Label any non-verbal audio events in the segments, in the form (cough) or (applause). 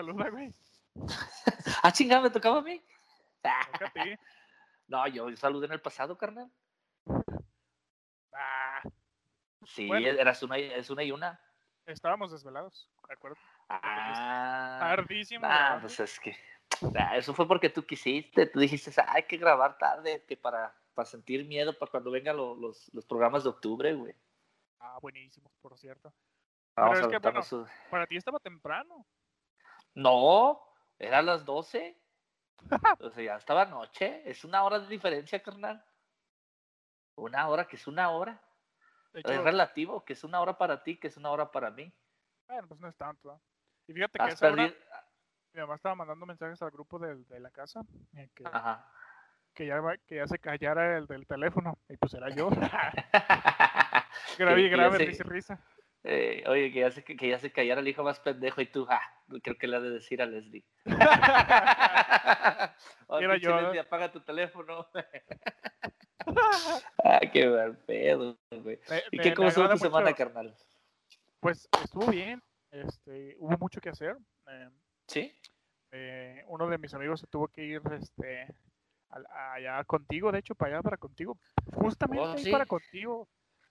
saluda, güey. (laughs) ah, chingada, me tocaba a mí. (laughs) No, yo saludé en el pasado, carnal. Ah, Sí, Bueno. eras una, es una y una. estábamos desvelados, ¿de acuerdo? Ah, Tardísimo. ah, pues es que. ah, eso fue porque tú quisiste. Tú dijiste, "Ah, hay que grabar tarde que para, para sentir miedo para cuando vengan lo- los, los programas de octubre, güey. Ah, buenísimo, por cierto. Vamos es a que, aventarnos su- Para ti estaba temprano. No, eran las 12. o sea, ya estaba noche. Es una hora de diferencia, carnal. Una hora que es una hora. Es relativo, que es una hora para ti, que es una hora para mí. bueno, pues no es tanto. ¿verdad? Y fíjate que a esa hora, mi mamá estaba mandando mensajes al grupo de, la casa eh, que, Ajá. que, ya, que ya se callara el del teléfono. Y pues era yo. (laughs) (laughs) grave y grave, risa y risa. Eh, oye, que ya, se, que ya se callara el hijo más pendejo y tú, ah, creo que le ha de decir a Leslie. (laughs) Oye, Era pinche yo. Leslie, apaga tu teléfono. (laughs) (laughs) ah, qué mal pedo, güey. Me- ¿Y me- qué cómo estuvo tu semana, carnal? Pues estuvo bien. Este, hubo mucho que hacer. eh, ¿Sí? eh, uno de mis amigos se tuvo que ir este, al- allá contigo, de hecho, para allá, para contigo. Justamente Oh, ¿sí? para contigo.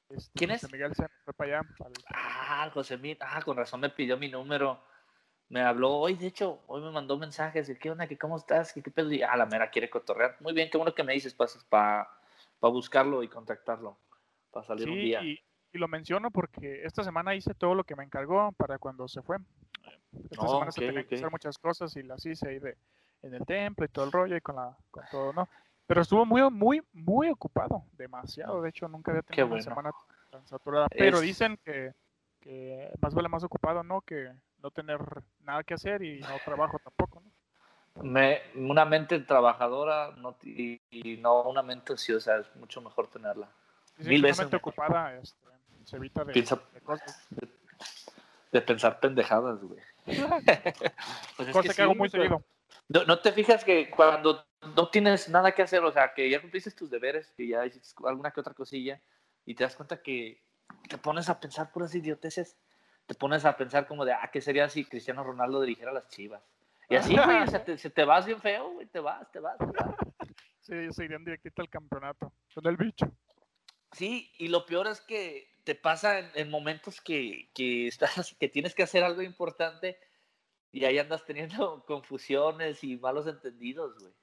Este, ¿Quién José es? Miguel se fue para allá. al- Ah, José Mil, ah, con razón me pidió mi número. Me habló hoy, de hecho, hoy me mandó mensajes qué onda, que cómo estás, que qué pedo. Y, ah, la mera quiere cotorrear. Muy bien, qué bueno que me dices para buscarlo y contactarlo, para salir un día. y, y lo menciono porque esta semana hice todo lo que me encargó para cuando se fue. Esta Oh, semana se ok, tenían que hacer muchas cosas y las hice ahí de, en el templo y todo el rollo y con, la, con todo, ¿no? Pero estuvo muy, muy, muy ocupado, demasiado. De hecho, nunca había tenido una bueno. semana tan saturada. Pero Es- dicen que, que más vale más ocupado, ¿no? Que no tener nada que hacer y no trabajo tampoco, ¿no? Me, una mente trabajadora no, y, y no una mente ociosa, es mucho mejor tenerla. Dicen Mil que una veces mente mejor. ocupada este, se evita de, Piensa- de cosas. De, de pensar pendejadas, güey. (laughs) (laughs) Pues es Cosa que, sí, hago muy seguido. No, no te fijas que cuando no tienes nada que hacer, o sea, que ya cumpliste tus deberes, que ya hiciste alguna que otra cosilla, y te das cuenta que te pones a pensar puras idioteces, te pones a pensar como de, ah, ¿qué sería si Cristiano Ronaldo dirigiera las chivas? Y así, güey, o sea, te, se te vas bien feo, güey, te vas, te vas, te vas. (laughs) Sí, se irían directito al campeonato. Con el bicho. Sí, y lo peor es que te pasa en, en momentos que, que estás, que tienes que hacer algo importante y ahí andas teniendo (laughs) confusiones y malos entendidos, güey.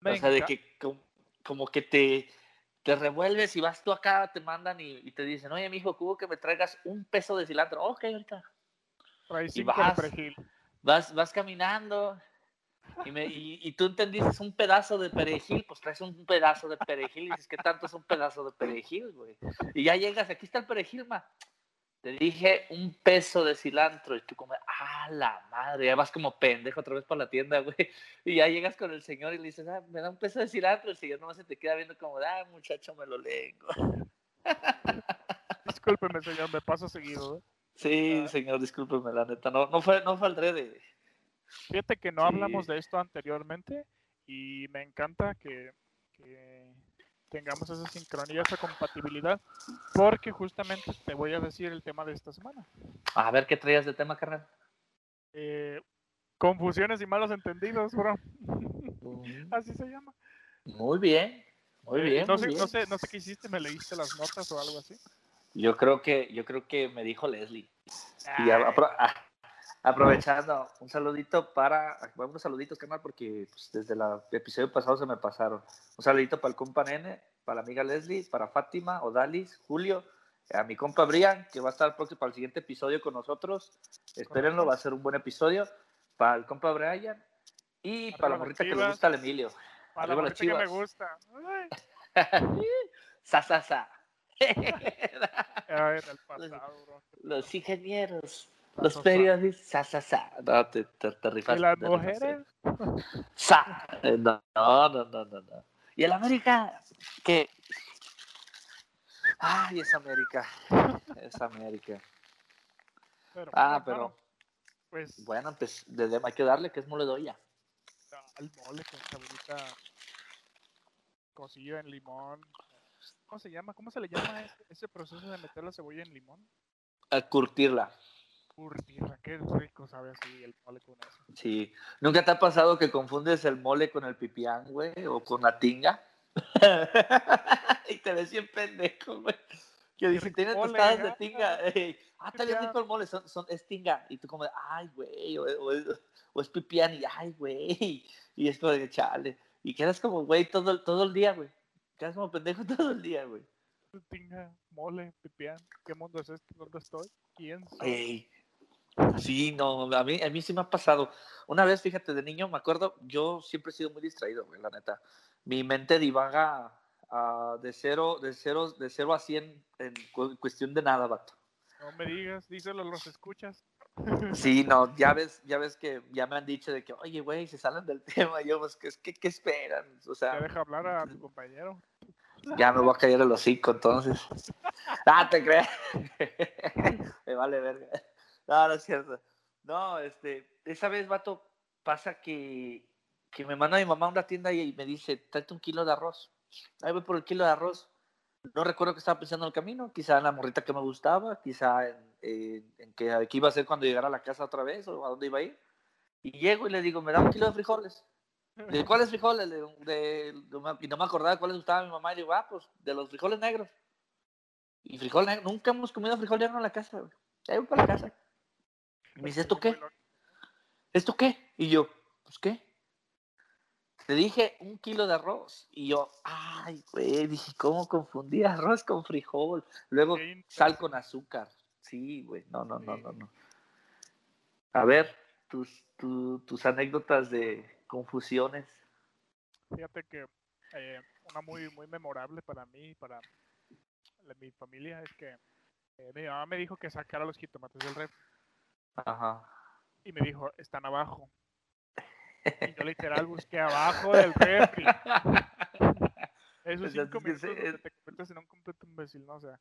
Me o sea, de que com- como que te, te revuelves y vas tú acá, te mandan y, y te dicen, oye, mijo, ¿cubo que me traigas un peso de cilantro? Ok, ahorita. Trae cinco de vas. Vas, vas caminando y, me, y, y tú entendiste un pedazo de perejil, pues traes un pedazo de perejil y dices, ¿qué tanto es un pedazo de perejil, güey? Y ya llegas, aquí está el perejil, ma. Te dije un peso de cilantro y tú como, ah, la madre, ya vas como pendejo otra vez para la tienda, (laughs) güey. Y ya llegas con el señor y le dices, ah, me da un peso de cilantro. El señor nomás se te queda viendo como, ah, muchacho, me lo lengo. (laughs) Discúlpeme, señor, me pasa seguido. ¿eh? Sí, Ah. señor, discúlpeme, la neta, no, no fue, no fue de... Fíjate que no hablamos de esto anteriormente y me encanta que, que tengamos esa sincronía, esa compatibilidad, porque justamente te voy a decir el tema de esta semana. A ver, ¿qué traías de tema, carnal? Eh, confusiones y malos entendidos, bro. Así se llama. Muy bien, muy Eh, bien, no, muy sé, bien. no, sé, no sé qué hiciste, me leíste las notas o algo así. Yo creo que, yo creo que me dijo Leslie. Y Ay, apro- a- aprovechando, un saludito para, bueno, unos saluditos, carnal, porque pues, desde el episodio pasado se me pasaron. Un saludito para el compa Nene, para la amiga Leslie, para Fátima, Odalis, Julio, a mi compa Brian, que va a estar próximo para el siguiente episodio con nosotros. Espérenlo, va a ser un buen episodio. Para el compa Brian y para la las morrita que le gusta al Emilio. para la arriba las morrita que me gusta. (laughs) Sa, sa, sa. ah, en el (laughs) pasado, bro. Los ingenieros, los sa. periodistas, sa, sa, sa. No, te, te, te ¿Y rifaste, las mujeres? (laughs) Sa. Eh, No, no, no, no, no. Y el América, que. Ay, es América. Es América. (laughs) Pero, Ah, pero Pues bueno, pues desde hay que darle que es moledoya. al mole con cebollita cocido en limón. ¿Cómo se llama? ¿Cómo se le llama ese, ese proceso de meter la cebolla en limón? A curtirla. Qué rico sabe así el mole con eso. Sí. ¿Nunca te ha pasado que confundes el mole con el pipián, güey? O con la tinga. (laughs) y te ves bien pendejo, güey. Que dice, tienes mole, tostadas de tinga. (laughs) ey, ah, está bien rico el mole, son, son- es tinga. Y tú como, ay, güey. O, o es, o es pipián y, ay, güey. (laughs) Y es como de, chale. Y quedas como, güey, todo, el- todo el día, güey. Quedas como pendejo todo el día, güey. Tinga, mole, pipián. ¿Qué mundo es este? ¿Dónde estoy? ¿Quién soy? Ey. Sí, no, a mí, a mí sí me ha pasado. Una vez, fíjate, de niño, me acuerdo, yo siempre he sido muy distraído, güey, la neta. Mi mente divaga de, cero, de, cero, de cero a 100 en cu- cuestión de nada, vato. No me digas, díselo los escuchas. Sí, (laughs) no, ya ves, ya ves que ya me han dicho de que, oye, güey, se salen del (laughs) tema. Yo, pues, ¿qué, qué, qué esperan? O Ya sea, deja hablar a tu (laughs) compañero. ya me voy a caer el hocico, entonces. Ah, te creas. me vale verga. No, no es cierto. No, este, esa vez, vato, pasa que, que me manda mi mamá a una tienda y me dice, tráete un kilo de arroz. Ahí voy por el kilo de arroz. No recuerdo que estaba pensando en el camino, quizá en la morrita que me gustaba, quizá en, en que, qué iba a hacer cuando llegara a la casa otra vez o a dónde iba a ir. Y llego y le digo, me da un kilo de frijoles. ¿De cuáles frijoles? De, y no me acordaba cuáles gustaba mi mamá. Y digo, ah, pues de los frijoles negros. Y frijol negro, nunca hemos comido frijol negro en la casa, güey. Ahí voy para la casa. Y me dice, ¿esto qué? ¿Esto qué? Y yo, pues qué. Te dije un kilo de arroz. Y yo, ay, güey, dije, ¿cómo confundí arroz con frijol? Luego sal con azúcar. Sí, güey, no, no, no, no, no. A ver, tus, tu- tus anécdotas de confusiones. Fíjate que eh, una muy, muy memorable para mí y para la- mi familia es que eh, mi mamá me dijo que sacara los jitomates del refri Ajá. y me dijo, están abajo. Y yo literal busqué abajo del refri. Esos es cinco que minutos donde es- te conviertes en un completo imbécil, ¿no? O sea,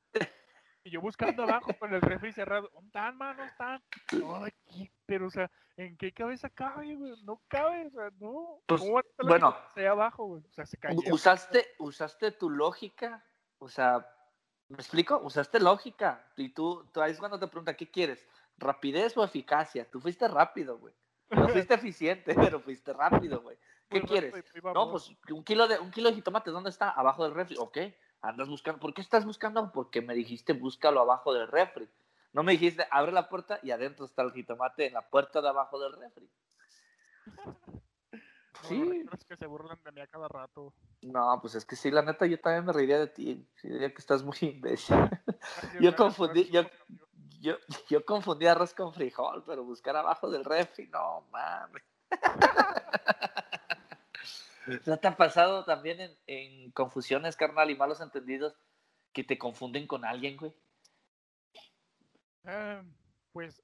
y yo buscando abajo con el refri cerrado, ¿dónde están, mano? ¿Están? No, aquí, pero, o sea, ¿en qué cabeza cabe, güey? No cabe, o sea, no. Pues, ¿Cómo bueno. ahí abajo, güey? O sea, se cayó. Usaste, usaste tu lógica, o sea, ¿me explico? Usaste lógica. Y tú, tú ahí es cuando te pregunta, ¿qué quieres? ¿Rapidez o eficacia? Tú fuiste rápido, güey. No (laughs) fuiste eficiente, pero fuiste rápido, güey. ¿Qué Muy quieres? rápido No, pues un kilo de un kilo de jitomate, ¿dónde está? Abajo del refri. Ok, andas buscando. ¿Por qué estás buscando? Porque me dijiste búscalo abajo del refri. No me dijiste abre la puerta y adentro está el jitomate en la puerta de abajo del refri. (laughs) No, Sí. recuerdas que se burlan de mí a cada rato. No, pues es que sí, la neta, yo también me reiría de ti. Sí, diría que estás muy imbécil. Yo confundí, yo. Yo, (laughs) yo confundí arroz con frijol, pero buscar abajo del refri, no mames. (laughs) ¿No te ha pasado también en, en confusiones, carnal, y malos entendidos que te confunden con alguien, güey? Eh, pues,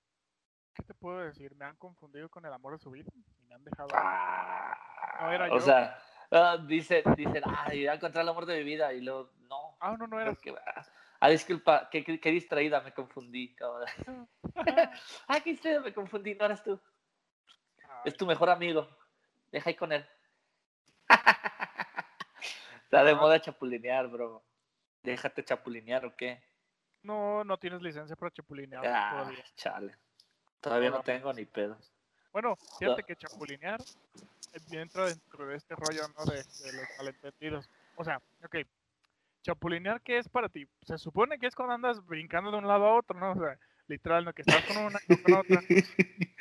¿qué te puedo decir? Me han confundido con el amor de su vida y me han dejado. Ah, No, era o yo. sea, ah, dicen, dicen, ay, voy a encontrar el amor de mi vida, y luego, no. Ah, no, no era. Ah, ah, disculpa, qué, qué- qué distraída, me confundí. cabrón. ah, (laughs) qué distraída, me confundí, no eras tú. Es tu mejor amigo. Deja ahí con él. (laughs) Está de moda chapulinear, bro. Déjate chapulinear o qué. No, no tienes licencia para chapulinear Ah, todavía. chale. Todavía no tengo ni pedo. Bueno, fíjate que chapulinear eh, entra dentro de este rollo, ¿no? De, de los malentendidos. O sea, ok. Chapulinear, ¿qué es para ti? Se supone que es cuando andas brincando de un lado a otro, ¿no? O sea, literal, no que estás con una y con otra.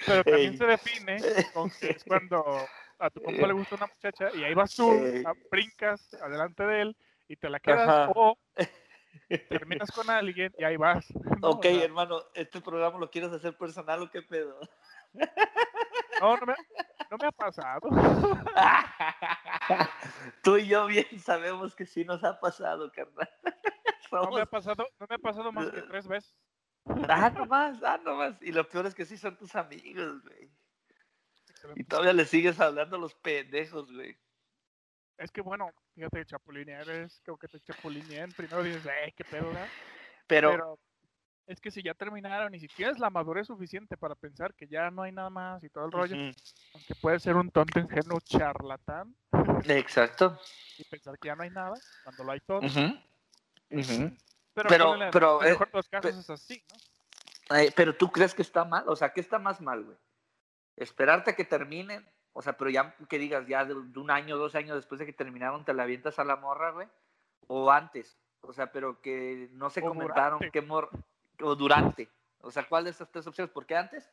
Pero también Ey. se define con que es cuando a tu compa le gusta una muchacha y ahí vas tú, a- brincas adelante de él y te la quedas Ajá. o (laughs) terminas con alguien y ahí vas. (laughs) ¿no? O Ok, sea, hermano, ¿este programa lo quieres hacer personal o qué pedo? No, no me, no me ha pasado. (laughs) Tú y yo bien sabemos que sí nos ha pasado, carnal. (laughs) No me ha pasado, no me ha pasado más que tres veces. Ah, nomás, ah, nomás. Y lo peor es que sí son tus amigos, güey. Y todavía le sigues hablando a los pendejos, güey. Es que bueno, fíjate, chapulinear es como que te chapulineen. Primero dices, eh, qué pedo, ¿verdad? Pero, Pero es que si ya terminaron y si tienes la madurez suficiente para pensar que ya no hay nada más y todo el rollo, Ujú. aunque puede ser un tonto ingenuo charlatán Exacto. (laughs) y pensar que ya no hay nada, cuando lo hay todo. Ujú. Ujú. Pero, Pero- ponle- pero, en el eh, mejor de los casos es así, ¿no? Eh, pero tú crees que está mal, o sea, ¿qué está más mal, güey? Esperarte a que terminen, o sea, pero ya que digas, ya de, un año, dos años después de que terminaron, te la avientas a la morra, güey, o antes, o sea, pero que no se O comentaron durante. qué morra, o durante, o sea, ¿cuál de estas tres opciones? Porque antes,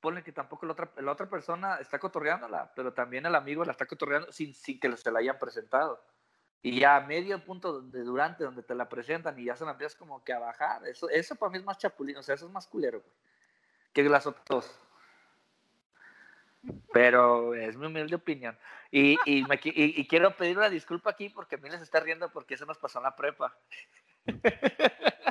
ponle que tampoco la otra, la otra persona está cotorreándola, pero también el amigo la está cotorreando sin, sin que se la hayan presentado. Y ya a medio punto de durante donde te la presentan y ya se la empiezas como que a bajar. Eso, eso para mí es más chapulín, o sea, eso es más culero, güey. Que las otras dos. Pero es mi humilde opinión. Y, y, me y- y quiero pedir una disculpa aquí porque a mí les está riendo porque eso nos pasó en la prepa. (laughs)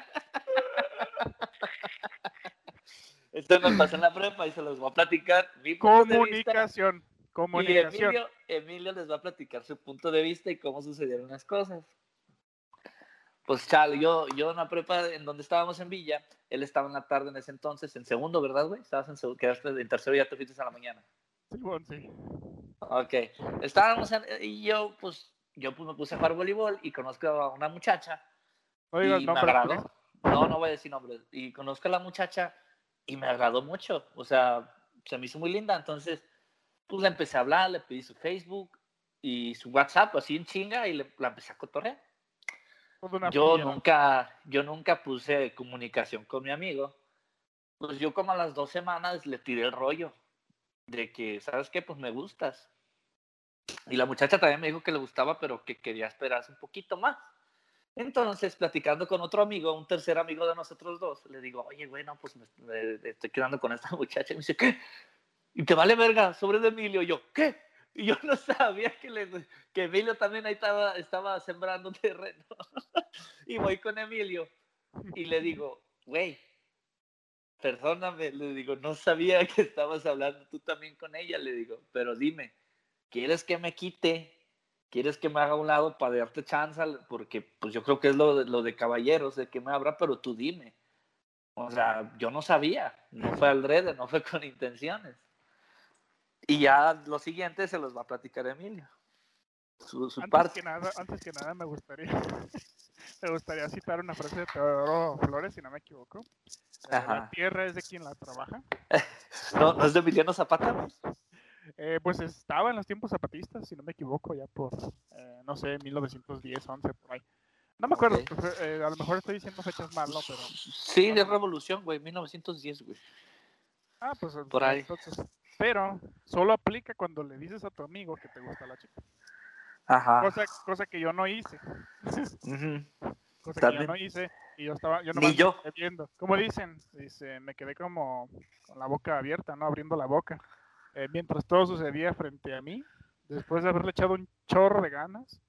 Esto nos pasó en la prepa y se los voy a platicar. Mi vista. Comunicación. Y Comunicación. Emilio, Emilio les va a platicar su punto de vista y cómo sucedieron las cosas. Pues chale, yo, yo en la prepa en donde estábamos en Villa, él estaba en la tarde en ese entonces, en segundo, ¿verdad, güey? Estabas en segundo, quedaste en tercero y ya te fuiste a la mañana. Simón, sí. Ok. Estábamos en, y yo, pues, yo pues me puse a jugar voleibol y conozco a una muchacha No digas y me nombres, agradó. ¿no? No, no voy a decir nombres. Y conozco a la muchacha y me agradó mucho. O sea, se me hizo muy linda. Entonces, pues le empecé a hablar, le pedí su Facebook y su WhatsApp, así en chinga, y le, la empecé a cotorrear. Una Yo nunca, yo nunca puse comunicación con mi amigo. Pues yo como a las dos semanas le tiré el rollo de que, ¿sabes qué? Pues me gustas. Y la muchacha también me dijo que le gustaba, pero que quería esperarse un poquito más. Entonces, platicando con otro amigo, un tercer amigo de nosotros dos, le digo, oye, güey, no, pues me, estoy quedando con esta (laughs) muchacha. Y me dice, ¿qué? ¿Y te vale verga sobre Emilio? Y yo, ¿qué? Y yo no (laughs) sabía que Emilio también ahí estaba, estaba sembrando (laughs) terreno. y voy con Emilio y le digo, güey, perdóname, le digo, no sabía que estabas hablando tú también con ella, le digo, pero dime, ¿quieres que me quite? ¿Quieres que me haga a un lado para darte chance? Porque pues yo creo que es lo de, lo de caballeros, de que me abra, pero tú dime. O sea, yo no sabía, no fue al rede, no fue (laughs) con intenciones. Y ya lo siguiente se los va a platicar Emilio. Su, su Antes parte. que, nada, antes que nada me gustaría (laughs) me gustaría citar una frase de Teodoro Flores, si no me equivoco. Ajá. La tierra es de quien la trabaja. (laughs) No, no es de Emiliano Zapata? Eh, pues estaba en los tiempos zapatistas, si no me equivoco, ya por, eh, no sé, 1910, 11, por ahí. No me acuerdo, pues, eh, a lo mejor estoy diciendo fechas mal, ¿no? Pero, Sí, de revolución, güey, 1910, güey. ah, pues Por ahí. entonces, pero solo aplica cuando le dices a tu amigo que te gusta la chica. Ajá. Cosa, cosa que yo no hice. Ujú. (laughs) cosa que yo También. no hice y yo estaba yo nomás me viendo como dicen dice me quedé como con la boca abierta no abriendo la boca Eh, mientras todo sucedía frente a mí después de haberle echado un chorro de ganas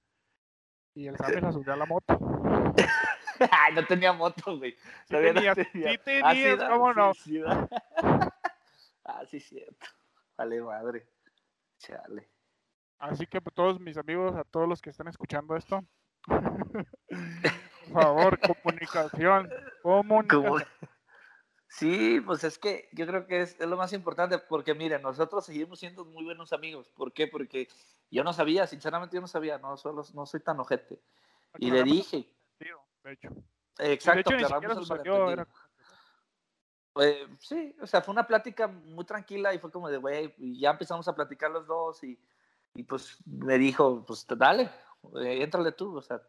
y el Sammy la subió a la moto (laughs) Ay, no tenía moto, güey. Sí Todavía no tenías, tenía. sí Ah, tenías, da, ¿cómo no? Sí, sí, (laughs) ah, sí, cierto. Vale, madre. Chale. así que pues, todos mis amigos a todos los que están escuchando esto (laughs) por favor comunicación comunicación Sí, pues es que yo creo que es, es lo más importante, porque miren, nosotros seguimos siendo muy buenos amigos. ¿Por qué? Porque yo no sabía, sinceramente yo no sabía, no, solo, no soy tan ojete. Y le dije, sentido, de hecho eh, de exacto, hecho aclaramos sucedió era. Eh, sí, o sea, fue una plática muy tranquila y fue como de, güey, ya empezamos a platicar los dos y, y pues me dijo, pues dale, eh, éntrale tú, o sea,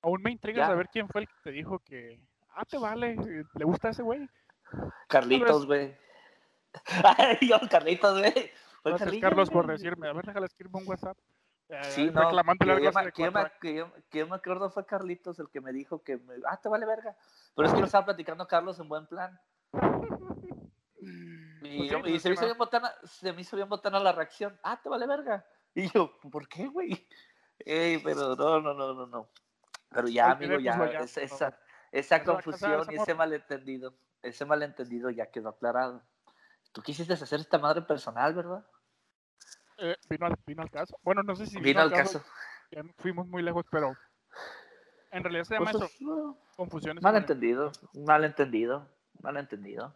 Aún me intriga Ya. saber quién fue el que te dijo que, ah, te vale, eh, le gusta ese güey. (laughs) Carlitos, güey. Ay, yo, Carlitos, güey. Gracias, Carlos, por decirme, a ver, déjale escribirme un WhatsApp. Eh, Sí, no, reclamándole que yo, me, que, yo me, que, yo, que yo me acuerdo fue Carlitos el que me dijo que, me, ah, te vale verga. Pero es que lo estaba platicando Carlos en buen plan. (laughs) Y, Pues sí, pues y es se, me hizo bien botana, se me hizo bien botana la reacción. Ah, te vale verga. Y yo, ¿por qué, güey? Ey, pero no, no, no, no, no. Pero ya, amigo, ya, Olvidémoslo ya, esa, esa, esa confusión y ese malentendido, ese malentendido ya quedó aclarado. Tú quisiste hacer esta madre personal, ¿verdad? Eh, vino, al, vino al caso. Bueno, no sé si Vino al caso. ya no fuimos muy lejos, pero en realidad se llama Pues, eso, no, confusiones. malentendido, malentendido, malentendido.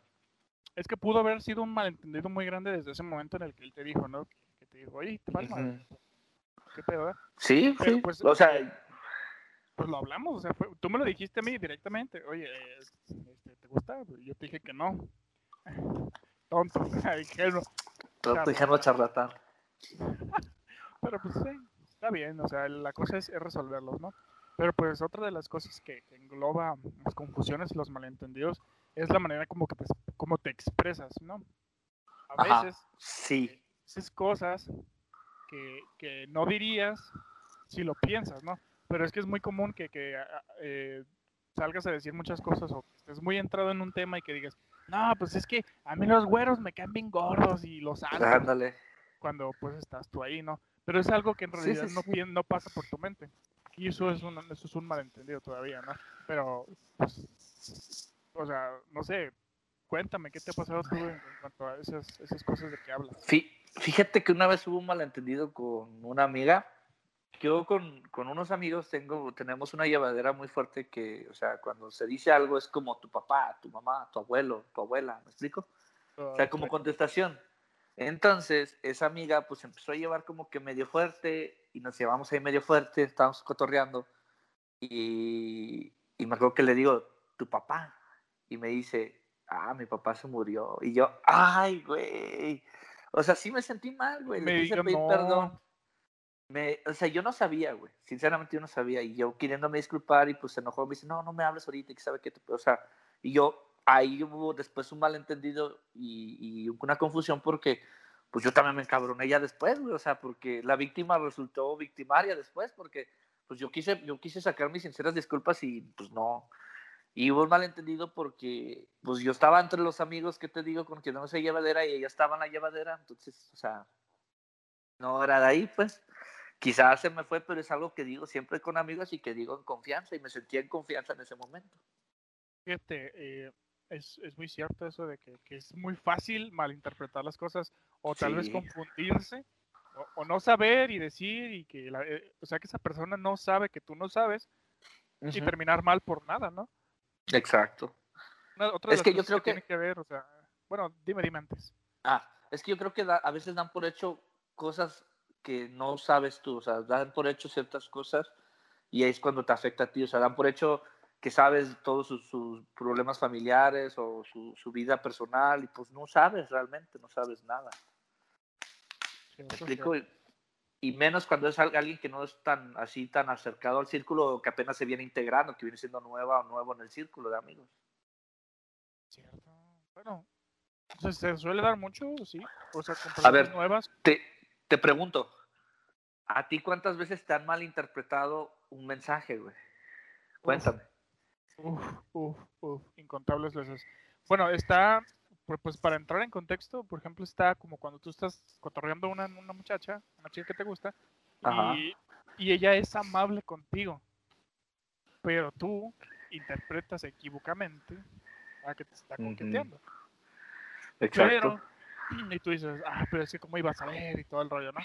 Es que pudo haber sido un malentendido muy grande desde ese momento en el que él te dijo, ¿no? Que, te dijo, oye, te madre, ¿qué pedo? eh?". Sí, Pero, sí. pues, o sea, Pues lo hablamos, o sea, fue- tú me lo dijiste a mí directamente, oye, eh, este, ¿te gusta? Y Yo te dije que no. tonto, (laughs) ingenuo. Tonto, ingenuo, charlatán. (laughs) Pero pues sí, está bien, o sea, la cosa es, resolverlos, ¿no? Pero pues otra de las cosas que, engloba las confusiones y los malentendidos es la manera como que te, como te expresas, ¿no? A veces, sí. Esas cosas que, que, no dirías si lo piensas, ¿no? Pero es que es muy común que, que eh, salgas a decir muchas cosas o que estés muy entrado en un tema y que digas, no, pues es que a mí los güeros me caen bien gordos y los altos. Cuando pues estás tú ahí, ¿no? Pero es algo que en realidad no, no pasa por tu mente. Y eso es un, eso es un malentendido todavía, ¿no? Pero, pues, o sea, no sé, cuéntame, ¿qué te ha pasado tú en, cuanto a esas, esas cosas de que hablas? Fíjate que una vez hubo un malentendido con una amiga yo con, con, unos amigos tengo, tenemos una llevadera muy fuerte que, o sea, cuando se dice algo es como tu papá, tu mamá, tu abuelo, tu abuela, ¿me explico? o sea, como contestación. Entonces, esa amiga pues empezó a llevar como que medio fuerte y nos llevamos ahí medio fuerte, estábamos cotorreando y, y me acuerdo que le digo, tu papá, y me dice, ah, mi papá se murió. Y yo, ay, güey. O sea, sí me sentí mal, güey. Le quise pedir perdón me, o sea, yo no sabía, güey. Sinceramente yo no sabía. Y yo queriéndome disculpar y pues se enojó. Me dice, no, no me hables ahorita. Que sabe que O sea, y yo, ahí hubo después un malentendido y, y una confusión porque pues yo también me encabroné ya después, güey. O sea, porque la víctima resultó victimaria después porque pues yo quise, yo quise sacar mis sinceras disculpas y pues no. Y hubo un malentendido porque pues yo estaba entre los amigos que te digo con quien no se llevadera y ella estaba en la llevadera. Entonces, o sea, no era de ahí, pues. Quizás se me fue, pero es algo que digo siempre con amigos y que digo en confianza y me sentía en confianza en ese momento. Fíjate, eh, es, es, muy cierto eso de que, que, es muy fácil malinterpretar las cosas o tal vez confundirse o, no saber y decir y que, la, eh, o sea, que esa persona no sabe que tú no sabes y terminar mal por nada, ¿no? Exacto. es que yo creo que, tiene que ver, o sea, bueno, dime, dime antes. Ah, es que yo creo que a veces dan por hecho cosas que no sabes tú, o sea, dan por hecho ciertas cosas y es cuando te afecta a ti, o sea, dan por hecho que sabes todos sus, problemas familiares o su, vida personal y pues no sabes realmente, no sabes nada. ¿Me explico? Y menos cuando es alguien que no es tan así, tan acercado al círculo, que apenas se viene integrando, que viene siendo nueva o nuevo en el círculo de amigos. Cierto. Bueno, se suele dar mucho, sí. O sea, con a ver, nuevas. Te, te pregunto, ¿a ti cuántas veces te han malinterpretado un mensaje, güey? Cuéntame. Uf, uf, uf, incontables veces. Bueno, está, pues para entrar en contexto, por ejemplo, está como cuando tú estás cotorreando a una, una muchacha, una chica que te gusta, y, y, ella es amable contigo, pero tú interpretas equivocamente a que te está coqueteando. Exacto. Y tú dices, ah, pero es que cómo ibas a ver y todo el rollo, ¿no?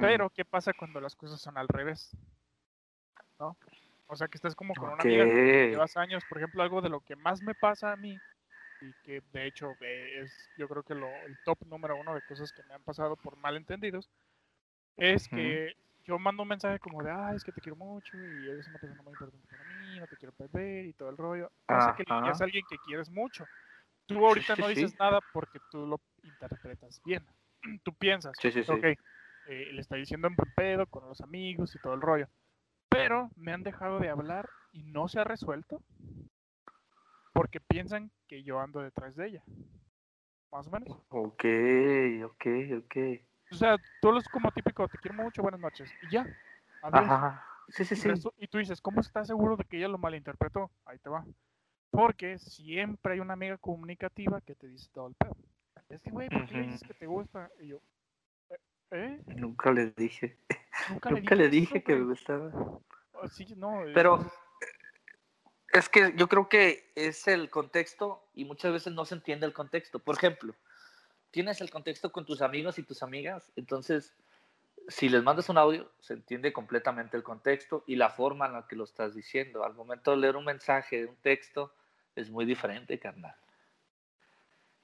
Pero, ¿qué pasa cuando las cosas son al revés? ¿No? O sea, que estás como con una amiga que llevas años, por ejemplo, algo de lo que más me pasa a mí, y que de hecho eh, es, yo creo que lo, el top número uno de cosas que me han pasado por malentendidos, es que yo mando un mensaje como de, ah, es que te quiero mucho, y eres una persona muy importante para mí, no te quiero perder, y todo el rollo. O que es alguien que quieres mucho. Tú ahorita no dices nada porque tú lo interpretas bien. (clears throat) Tú piensas, ok, eh, le está diciendo en pedo con los amigos y todo el rollo. Pero me han dejado de hablar y no se ha resuelto porque piensan que yo ando detrás de ella. Más o menos. Ok, ok, ok. O sea, tú es como típico, te quiero mucho, buenas noches. Y ya. Ajá. Sí, sí, sí. Y tú dices, ¿cómo estás seguro de que ella lo malinterpretó? Ahí te va. Porque siempre hay una amiga comunicativa que te dice todo el pedo. Es que, güey, ¿por qué dices que te gusta? Y yo. Nunca le dije. Nunca, le, dije, que me gustaba. Oh, sí, no, Pero es que yo creo que es el contexto y muchas veces no se entiende el contexto. Por ejemplo, tienes el contexto con tus amigos y tus amigas, entonces si les mandas un audio, se entiende completamente el contexto y la forma en la que lo estás diciendo. Al momento de leer un mensaje de un texto, es muy diferente, carnal.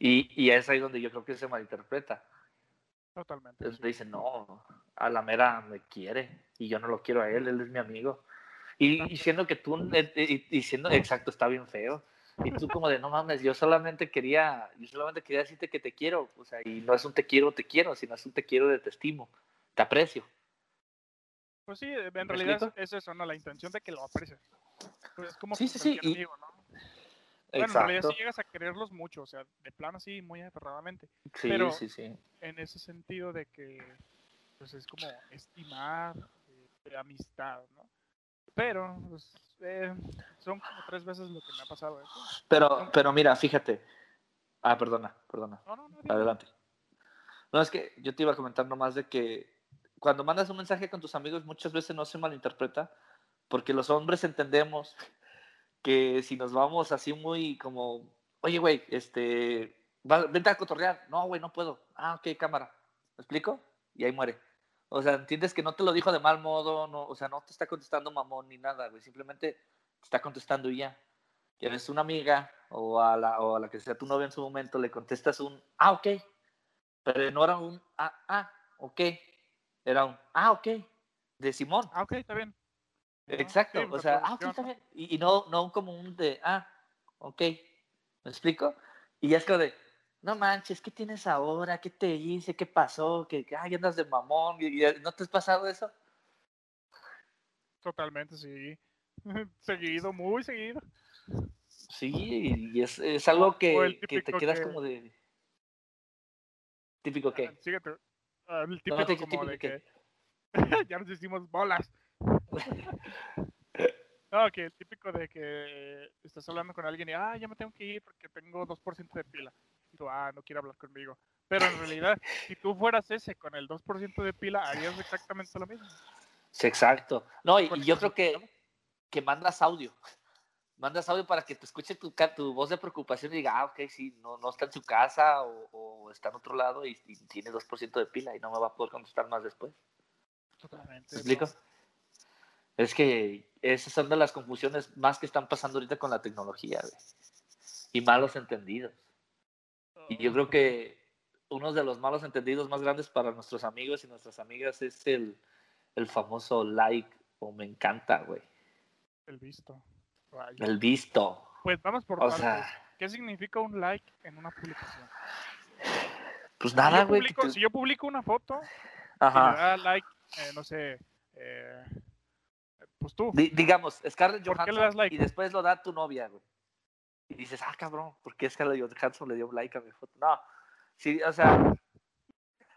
Y, y es ahí donde yo creo que se malinterpreta. Totalmente. Entonces dicen, no, a la mera me quiere y yo no lo quiero a él, él es mi amigo. Y, diciendo que tú, diciendo, exacto, está bien feo. Y tú como de, no mames, yo solamente quería, yo solamente quería decirte que te quiero, o sea, y no es un te quiero, te quiero, sino es un te quiero de te estimo, te aprecio. Pues sí, en realidad es, eso, ¿no? La intención de que lo aprecies. Pues es como sí, sí, sí. amigo, ¿no? Bueno, en realidad sí llegas a quererlos mucho, o sea, de plano así, muy aferradamente. Sí, pero sí, sí. En ese sentido de que, pues es como estimar, de amistad, ¿no? Pero, pues, eh, son como tres veces lo que me ha pasado eso. Pero, pero mira, fíjate. Ah, perdona, perdona. No, no, no, Adelante. No, es que yo te iba a comentar nomás de que cuando mandas un mensaje con tus amigos muchas veces no se malinterpreta porque los hombres entendemos que si nos vamos así muy como, oye, güey, este, vente a cotorrear. No, güey, no puedo. Ah, ok, cámara. ¿Me explico? Y ahí muere. O sea, entiendes que no te lo dijo de mal modo, no, o sea, no te está contestando mamón ni nada, güey. Simplemente te está contestando y ya. Eres una amiga o a, la, o a la que sea tu novia en su momento, le contestas un, ah, ok. Pero no era un, ah, ah, ok. Era un, ah, ok. De Simón. Ah, ok, está bien. Exacto, o sea, ah, está bien. Y, y, no, no como un de, ah, ok. ¿Me explico? Y ya es como de, no manches, ¿qué tienes ahora? ¿Qué te hice? ¿Qué pasó? ¿Qué, ay, andas de mamón? ¿No te has pasado eso? Totalmente, sí. (laughs) seguido, muy seguido. Sí, y es, es algo que, que, te quedas como de... ¿Típico qué? Síguete. Ah, el típico, no, como de que... (laughs) ya nos hicimos bolas. No, que el típico de que estás hablando con alguien y, ah, ya me tengo que ir porque tengo 2% de pila ah, no quiere hablar conmigo. Pero en realidad, si tú fueras ese con el 2% de pila, harías exactamente lo mismo. Sí, exacto. No, y, yo creo que, que mandas audio. (laughs) Mandas audio para que te escuche tu, tu voz de preocupación y diga, ah, ok, sí, no, no está en su casa o, está en otro lado y, tiene 2% de pila y no me va a poder contestar más después. Totalmente. ¿Me explico? Es que esas son de las confusiones más que están pasando ahorita con la tecnología, Y malos entendidos. Y yo creo que uno de los malos entendidos más grandes para nuestros amigos y nuestras amigas es el, el famoso like o me encanta, güey. El visto. El visto. Pues vamos por o Sea... ¿Qué significa un like en una publicación? Pues nada, güey. Si, yo publico una foto, Ajá. Da like, eh, no sé, eh, pues tú. digamos, Scarlett Johansson y después lo da tu novia, güey y dices, ah, cabrón, ¿por qué Scarlett Johansson le dio like a mi foto? No, sí, o sea,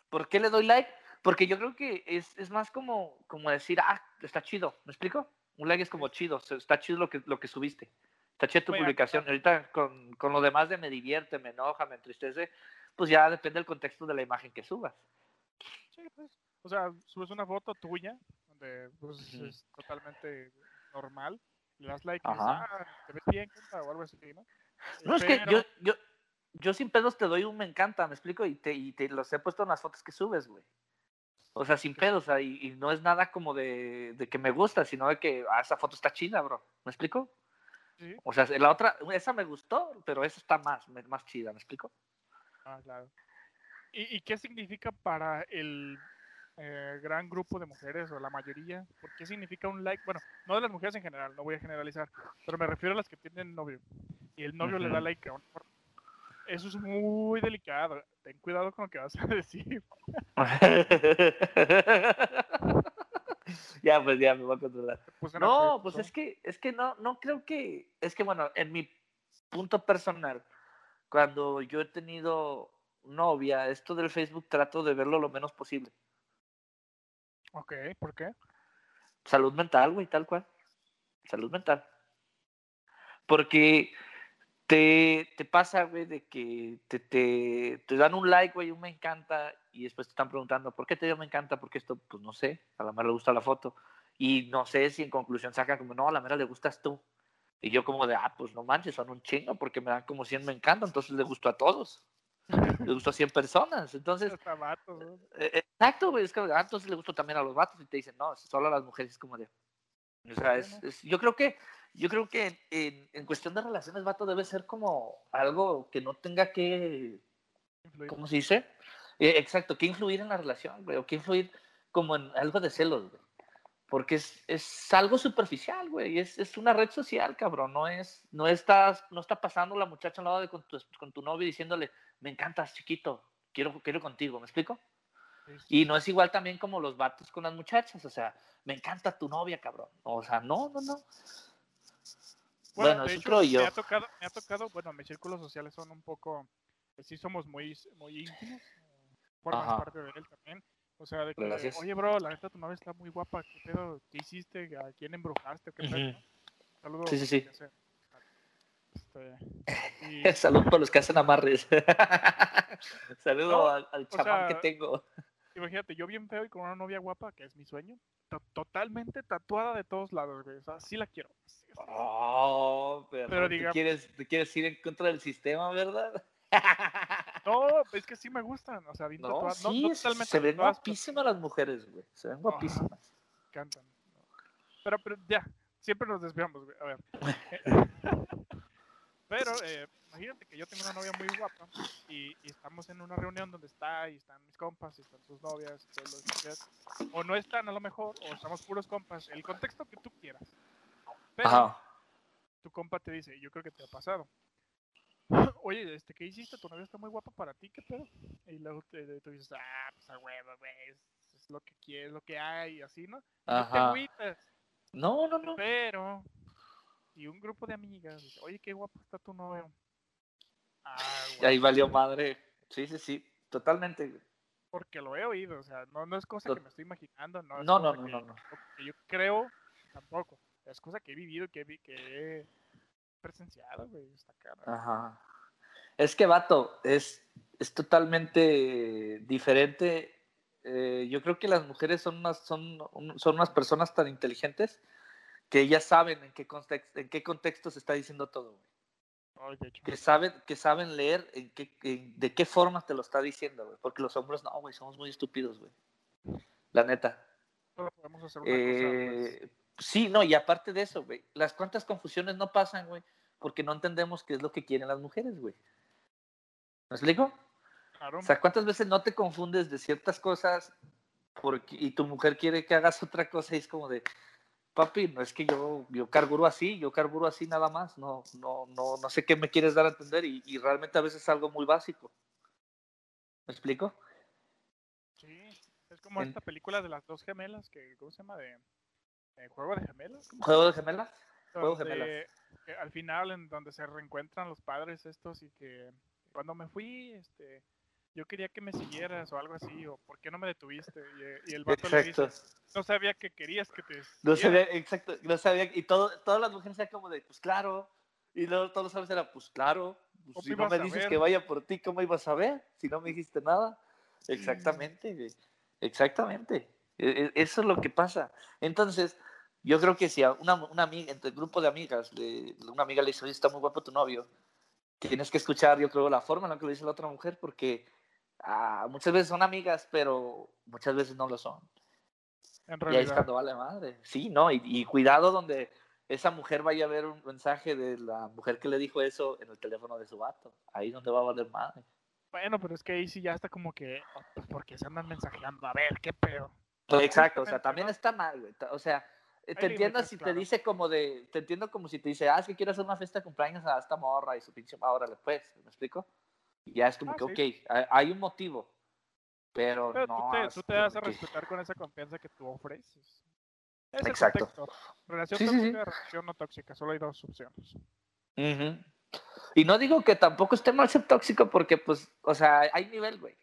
¿por qué le doy like? Porque yo creo que es, es más como, como decir, ah, está chido, ¿me explico? Un like es como chido, está chido lo que, lo que subiste, está chido tu publicación. Ahorita con, con lo demás de me divierte, me enoja, me entristece, pues ya depende del contexto de la imagen que subas. Sí, pues, o sea, subes una foto tuya, donde pues, es totalmente normal, le das like ah, te ves bien, o algo así, ¿no? No, es que yo, yo, yo sin pedos te doy un me encanta, me explico, y te, y te los he puesto en las fotos que subes, güey. O sea, sin pedos, o sea, y, no es nada como de, de, que me gusta, sino de que ah, esa foto está chida, bro. ¿Me explico? ¿Sí? O sea, la otra, esa me gustó, pero esa está más, más chida, ¿me explico? Ah, claro. ¿Y, y qué significa para el eh, gran grupo de mujeres o la mayoría, ¿por qué significa un like? Bueno, no de las mujeres en general, no voy a generalizar, pero me refiero a las que tienen novio y el novio le da like a Eso es muy delicado, ten cuidado con lo que vas a (laughs) decir. (laughs) ya, pues ya me voy a controlar. No, pues es que, es que no, no creo que, es que bueno, en mi punto personal, cuando yo he tenido novia, esto del Facebook trato de verlo lo menos posible. Ok, ¿por qué? Salud mental, güey, tal cual. Salud mental. Porque te, te pasa, güey, de que te, te, te, dan un like, güey, un me encanta, y después te están preguntando, ¿por qué te dio me encanta? Porque esto, pues no sé, a la mera le gusta la foto. Y no sé si en conclusión sacan como, no, a la mera le gustas tú. Y yo como de, ah, pues no manches, son un chingo, porque me dan como 100 me encanta, entonces le gustó a todos le gustó a 100 personas. Entonces, eh, exacto, güey. Es que ah, entonces le gustó también a los vatos y te dicen, no, solo a las mujeres es como de. O sea, es, yo creo que, yo creo que en, en, cuestión de relaciones, vato, debe ser como algo que no tenga que. ¿Cómo se dice? Eh, exacto, que influir en la relación, güey, o que influir como en algo de celos, güey. Porque es, es algo superficial, güey. Es, es una red social, cabrón. No es, no estás, no está pasando la muchacha al lado de con tu, con tu novio diciéndole, me encantas, chiquito, quiero, quiero contigo, ¿me explico? Y no es igual también como los vatos con las muchachas, o sea, me encanta tu novia, cabrón. O sea, no, no, no. Bueno, de eso hecho, creo yo. Me ha tocado, me ha tocado, bueno, mis círculos sociales son un poco, pues sí somos muy, muy íntimos, formas parte de él también. O sea, de que, Gracias. oye, bro, la neta tu novia está muy guapa, ¿qué pedo? ¿Qué hiciste? ¿A quién embrujaste? ¿O qué pedo? Ujú. no? Saludos. Sí, sí, sí. Este, (laughs) y- Salud por los que hacen amarres. (laughs) Saludo No, al, al chamán que tengo. Imagínate, yo bien feo y con una novia guapa, que es mi sueño, to- totalmente tatuada de todos lados, güey. O sea, sí la quiero. Sí, sí. Oh, pero, Pero te, diga- quieres, quieres ir en contra del sistema, ¿verdad? (laughs) No, es que sí me gustan. O sea, bien No, tatuadas. No, sí, no totalmente se ven tatuadas, pero guapísimas las mujeres, güey. Se ven guapísimas. me encantan. Pero, pero ya, siempre nos desviamos, güey. A ver. Pero, eh, imagínate que yo tengo una novia muy guapa y, y estamos en una reunión donde está y están mis compas y están sus novias y todos los. O no están a lo mejor, o estamos puros compas. El contexto que tú quieras. Pero, Ajá. tu compa te dice, yo creo que te ha pasado. (laughs) Oye, este, ¿qué hiciste? Tu novia está muy guapa para ti, ¿qué pedo? Y luego te, tú dices, ah, pues a huevo, güey, es, es lo que quieres, lo que hay, y así, ¿no? Y no te Ajá. agüitas, No, no, no. pero, y un grupo de amigas dice, oye, qué guapo está tu novio. Ah, Y ahí valió madre. Sí, sí, sí. Totalmente. porque lo he oído, o sea, no, no es cosa que me estoy imaginando, no es No, no, no, que, no, no. que yo creo tampoco, es cosa que he vivido, que, he que he presenciado, güey, está cara. Ajá. Es que, vato, es, es totalmente diferente. Eh, yo creo que las mujeres son unas, son, un- son unas personas tan inteligentes que ellas saben en qué, contexto, en qué contexto se está diciendo todo, güey. Que saben, que saben leer en qué, en- de qué forma te lo está diciendo, güey. Porque los hombres, no, güey, somos muy estúpidos, güey. La neta. solo podemos hacer una cosa, pues, Eh, sí, no, y aparte de eso, güey, las cuantas confusiones no pasan, güey, porque no entendemos qué es lo que quieren las mujeres, güey. ¿Me explico? claro. O sea, ¿cuántas veces no te confundes de ciertas cosas porque, y tu mujer quiere que hagas otra cosa y es como de, papi, no es que yo, yo carburo así, yo carburo así nada más, no, no, no, no sé qué me quieres dar a entender y, y realmente a veces es algo muy básico. ¿Me explico? Sí, es como En- esta película de las dos gemelas, que, ¿cómo se llama? De, ¿Juego de gemelas? ¿Cómo se ¿Juego de gemelas? Juego de que al final en donde se reencuentran los padres estos y que cuando me fui, este, yo quería que me siguieras o algo así, o ¿por qué no me detuviste? Y, y el vato le Exacto. dice, no sabía que querías que te No siguiera". sabía, exacto, no sabía, y todo, todas las mujeres eran como de, pues claro, y luego todos los hombres eran, pues claro, pues, ¿Cómo si no me dices que vaya por ti, ¿cómo ibas a ver? Si no me dijiste nada. Exactamente, exactamente, E- e- eso es lo que pasa. Entonces, yo creo que si a una, una amiga, entre el grupo de amigas, le- una amiga le dice, oye, está muy guapo tu novio, tienes que escuchar, yo creo, la forma en la que lo dice la otra mujer, porque ah, muchas veces son amigas, pero muchas veces no lo son. En Y ahí es realidad, cuando vale madre. Sí, no, y, y cuidado donde esa mujer vaya a ver un mensaje de la mujer que le dijo eso en el teléfono de su vato. Ahí es donde va a valer madre. bueno, pero es que ahí sí ya está como que, oh, pues porque se andan mensajeando, a ver, qué pedo. Exacto, o sea, también está mal, güey. O sea, eh, te Hay entiendo si te dice como de, te entiendo como si te dice, ah, es que quiero hacer una fiesta de cumpleaños a esta morra y su pinche órale, pues, ¿me explico? Y ya es como Ah, que, sí. ok, hay- un motivo, pero, Pero no. tú, te, tú te das a respetar con esa confianza que tú ofreces. Es Exacto. Relación Sí, sí, sí. tóxica, relación no tóxica, solo hay dos opciones. Y no digo que tampoco esté mal ser tóxico porque, pues, o sea, hay nivel, güey.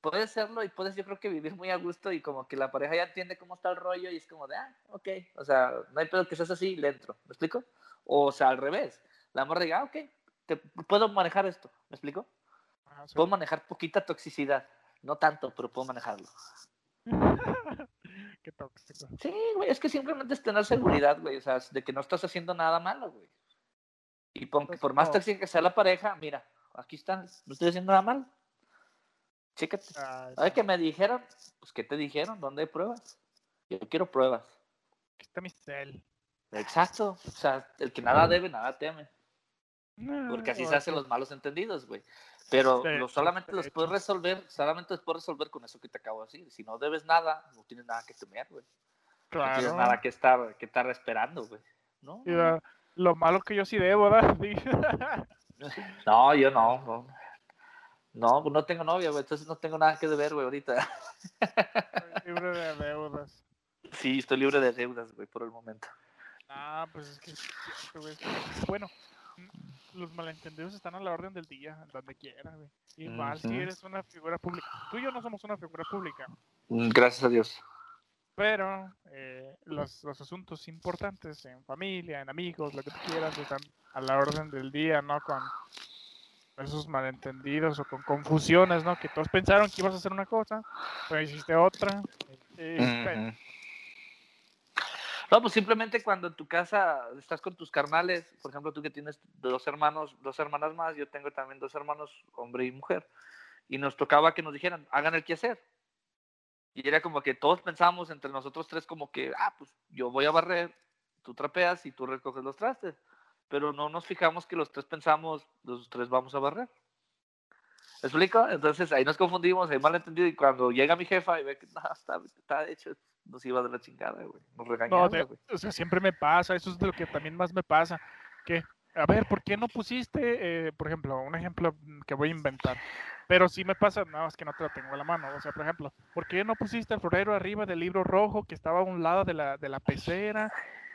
Puedes serlo y puedes, yo creo que vivir muy a gusto y como que la pareja ya entiende cómo está el rollo y es como de, ah, ok. O sea, no hay pedo que seas así, le entro. ¿Me explico? O sea, al revés. La morra diga, ah, ok, te, puedo manejar esto. ¿Me explico? Ajá, sí. Puedo manejar poquita toxicidad. No tanto, pero puedo manejarlo. (laughs) Qué tóxico. Sí, güey, es que simplemente es tener seguridad, güey. O sea, de que no estás haciendo nada malo, güey. Y por, Pues, por más no. tóxica que sea la pareja, mira, aquí están, no estoy haciendo nada mal. Chécate. Ay, A ver qué me dijeron. Pues, ¿qué te dijeron? ¿Dónde hay pruebas? Yo quiero pruebas. Aquí está mi cel. Exacto. O sea, el que nada debe, nada teme. Porque así Ah, se hacen los malos entendidos, güey. Pero hecho, solamente los puedes resolver, solamente los puedes resolver con eso que te acabo de decir. Si no debes nada, no tienes nada que temer, güey. No tienes nada que estar, que estar esperando, güey. ¿No? lo malo que yo sí debo, ¿verdad? (laughs) (laughs) no, yo no, no. No, pues no tengo novia, güey, entonces no tengo nada que deber, güey, ahorita. libre de deudas. Sí, estoy libre de deudas, güey, por el momento. Ah, pues es que, bueno, los malentendidos están a la orden del día, donde quiera, güey. Más si eres una figura pública. Tú y yo no somos una figura pública. Gracias a Dios. Pero eh, los, los, asuntos importantes en familia, en amigos, lo que tú quieras, están a la orden del día, ¿no? Con esos malentendidos o con confusiones, ¿no? Que todos pensaron que ibas a hacer una cosa, pero hiciste otra. No, pues simplemente cuando en tu casa estás con tus carnales, por ejemplo, tú que tienes dos hermanos, dos hermanas más, yo tengo también dos hermanos, hombre y mujer, y nos tocaba que nos dijeran, hagan el quehacer. Y era como que todos pensábamos entre nosotros tres como que, ah, pues yo voy a barrer, tú trapeas y tú recoges los trastes. Pero no nos fijamos que los tres pensamos, los tres vamos a barrer. ¿Me explico? Entonces ahí nos confundimos, hay malentendido. Y cuando llega mi jefa y ve que nada, está, está hecho, nos iba de la chingada, güey. Nos regañaba, güey. O sea, siempre me pasa, eso es de lo que también más me pasa. Que, a ver, ¿por qué no pusiste, eh, por ejemplo, un ejemplo que voy a inventar? Pero sí me pasa, no, es que no te lo tengo a la mano. O sea, por ejemplo, ¿por qué no pusiste el florero arriba del libro rojo que estaba a un lado de la, de la pecera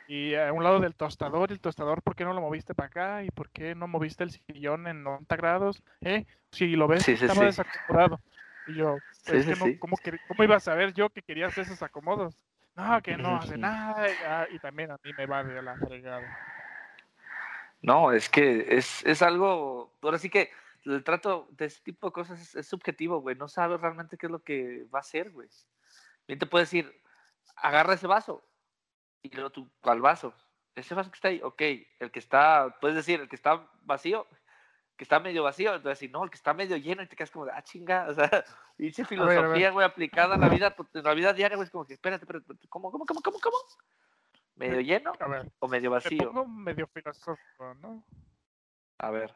y a un lado del tostador? ¿Y el tostador por qué no lo moviste para acá? ¿Y por qué no moviste el sillón en 90 grados? ¿Eh? Si lo ves, estaba desacomodado. Y yo, es que no, ¿cómo, ¿cómo, iba a saber yo que querías esos acomodos? No, que no hace nada. Y, ah, y también a mí me va de la fregada. No, es que es, es algo, ahora sí que el trato de ese tipo de cosas es, subjetivo, güey. No sabes realmente qué es lo que va a ser, güey. Bien te puede decir, agarra ese vaso y luego tú, ¿cuál vaso? Ese vaso que está ahí, ok. El que está, puedes decir, el que está vacío, que está medio vacío, entonces si no, el que está medio lleno y te quedas como, ah, chinga, o sea, (laughs) dice filosofía, güey, aplicada en la vida, en la vida diaria, güey, es como que, espérate, espérate, ¿cómo, cómo, cómo, cómo, cómo? ¿Medio lleno o medio vacío? medio filosófico, ¿no? A ver.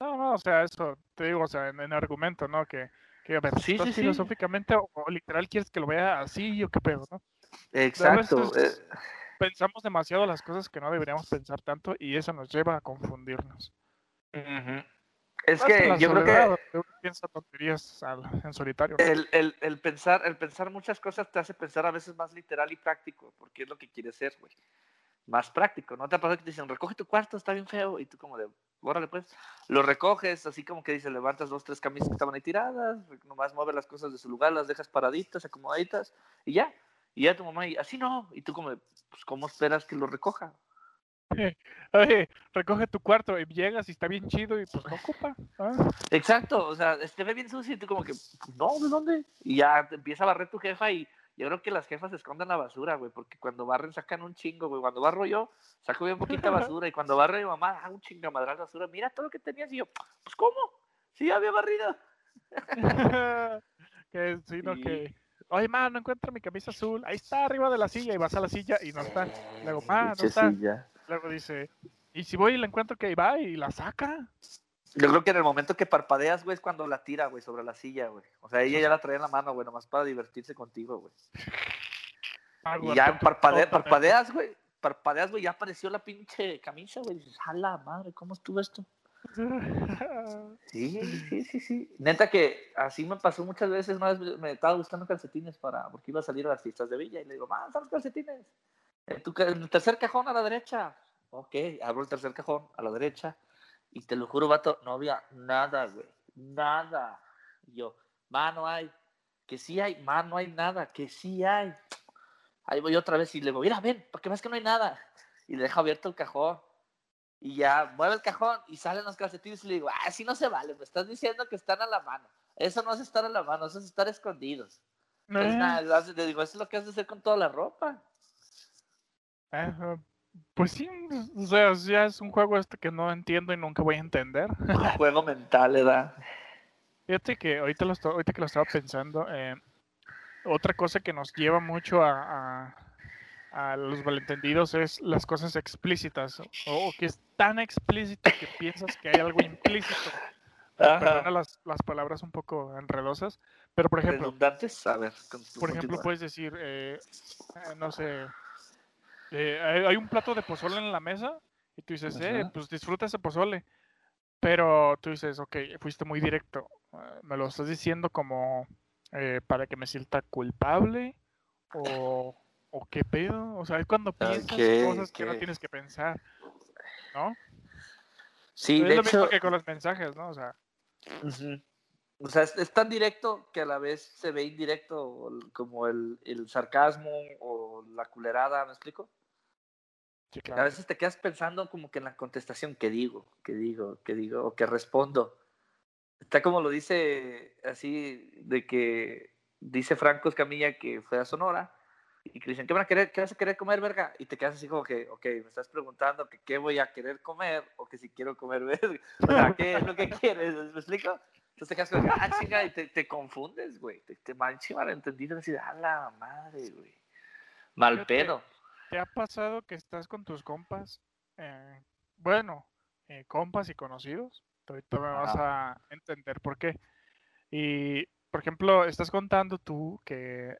No, no, o sea, eso te digo, o sea, en, argumento, ¿no? Que, que a ver, sí, sí, filosóficamente o, literal quieres que lo vea así o qué pedo, ¿no? Exacto. Eh. Pensamos demasiado las cosas que no deberíamos pensar tanto y eso nos lleva a confundirnos. Es que yo creo que piensa tonterías en solitario. El, el, el, pensar, el pensar muchas cosas te hace pensar a veces más literal y práctico, porque es lo que quieres ser, güey. Más práctico, ¿no te ha pasado que te dicen, recoge tu cuarto, está bien feo? Y tú como de, órale pues, lo recoges, así como que dice, levantas dos, tres camisas que estaban ahí tiradas, nomás mueves las cosas de su lugar, las dejas paraditas, acomodaditas, y ya. Y ya tu mamá, y así no, y tú como, pues, ¿cómo esperas que lo recoja? (laughs) Oye, recoge tu cuarto y llegas y está bien chido y pues no ocupa. ¿ah? Exacto, o sea, te ve bien sucio y tú como que, no, ¿de dónde? Y ya te empieza a barrer tu jefa y yo creo que las jefas esconden la basura, güey, porque cuando barren sacan un chingo, güey. Cuando barro yo, saco bien poquita (laughs) basura. y cuando barre mi mamá, ah, un chingamadral de basura. Mira todo lo que tenías. Y yo, pues, ¿cómo? Sí, había barrido. (laughs) que sino que. Oye, ma, no encuentro mi camisa azul. Ahí está, arriba de la silla. Y vas a la silla y no está. Luego, ma, no está. Luego dice, y si voy y la encuentro que ahí va y la saca. Yo creo que en el momento que parpadeas, güey, es cuando la tira, güey, sobre la silla, güey. O sea, ella ya la traía en la mano, güey, nomás para divertirse contigo, güey. (laughs) Ah, y ya parpadeas, güey. Parpadeas, güey, ya apareció la pinche camisa, güey. Dices, a la madre, ¿cómo estuvo esto? (laughs) Sí, sí, sí, sí. Neta que así me pasó muchas veces. Una vez me estaba buscando calcetines para, porque iba a salir a las fiestas de Villa y le digo, man, ¿sabes calcetines? En, tu, en el tercer cajón a la derecha. Ok, abro el tercer cajón a la derecha y te lo juro, vato, no había nada, güey. Nada. Y yo, mano hay. Que sí hay, mano no hay nada. Que sí hay. Ahí voy otra vez y le digo, mira, ven, porque ves que no hay nada. Y le dejo abierto el cajón. Y ya mueve el cajón y salen los calcetines y le digo, ah, así no se vale, me estás diciendo que están a la mano. Eso no es estar a la mano, eso es estar escondidos. Pues nada, le digo, eso es lo que has de hacer con toda la ropa. Ajá. Pues sí, o sea, ya es un juego este que no entiendo y nunca voy a entender. Un (laughs) juego mental, ¿verdad? Fíjate que ahorita, lo, ahorita que lo estaba pensando, eh, otra cosa que nos lleva mucho a, a, los malentendidos es las cosas explícitas, o que es tan explícito que piensas que hay algo implícito. perdona las, las palabras un poco enredosas, pero por ejemplo, a ver. por ejemplo, puedes decir, eh, eh, no sé, eh, hay hay un plato de pozole en la mesa y tú dices, eh, pues disfruta ese pozole. Pero tú dices, ok, fuiste muy directo. eh, me lo estás diciendo como eh, para que me sienta culpable o, o qué pedo. O sea, es cuando piensas Ok, cosas que no tienes que pensar, ¿no? Sí, es de lo mismo hecho, que con los mensajes, ¿no? O sea. O sea, es, es tan directo que a la vez se ve indirecto como el, el sarcasmo o la culerada, ¿me explico? sí, A claro. veces te quedas pensando como que en la contestación que digo, que digo, que digo, o que respondo. Está como lo dice así, de que dice Franco Escamilla que fue a Sonora y que dicen, ¿qué, van a querer, ¿qué vas a querer comer, verga? Y te quedas así como que, ok, me estás preguntando que qué voy a querer comer o que si quiero comer verga. (laughs) O sea, ¿qué es lo que quieres? ¿Me explico? Entonces te quedas como, ah, chinga, y te, te confundes, güey. Te, te malentendido, a la madre, güey. Mal Fíjate, pedo. ¿Te ha pasado que estás con tus compas? eh, bueno, eh, compas y conocidos. Ahorita me vas a entender por qué. Y, por ejemplo, estás contando tú que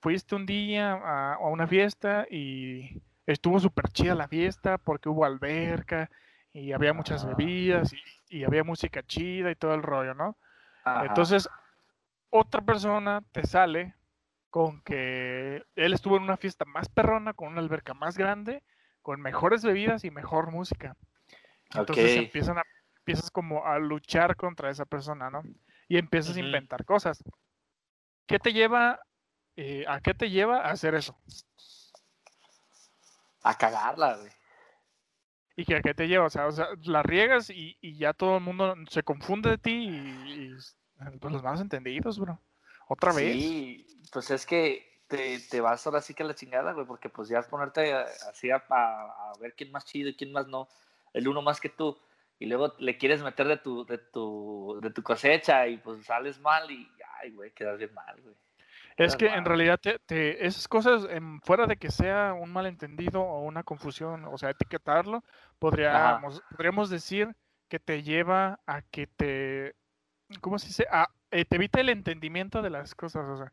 fuiste un día a, a una fiesta y estuvo súper chida la fiesta porque hubo alberca y había muchas Ajá. bebidas y, y había música chida y todo el rollo, ¿no? Ajá. Entonces, otra persona te sale con que él estuvo en una fiesta más perrona, con una alberca más grande, con mejores bebidas y mejor música. Entonces empiezan a, empiezas como a luchar contra esa persona, ¿no? Y empiezas a inventar cosas. ¿Qué te lleva, eh, a qué te lleva a hacer eso? A cagarla, güey. ¿Y que a qué te lleva? O sea, o sea la riegas y, y ya todo el mundo se confunde de ti y, y, pues los más entendidos, bro. Otra vez. Sí, pues es que te, te vas ahora sí que a la chingada, güey, porque pues ya es ponerte así a, a- a ver quién más chido y quién más no, el uno más que tú, y luego le quieres meter de tu, de tu, de tu cosecha y pues sales mal y, ay, güey, quedas bien mal, güey. Es que en realidad te, te- esas cosas, em, fuera de que sea un malentendido o una confusión, o sea, etiquetarlo, podríamos, podríamos decir que te lleva a que te, ¿cómo se dice? A, eh, te evita el entendimiento de las cosas, o sea,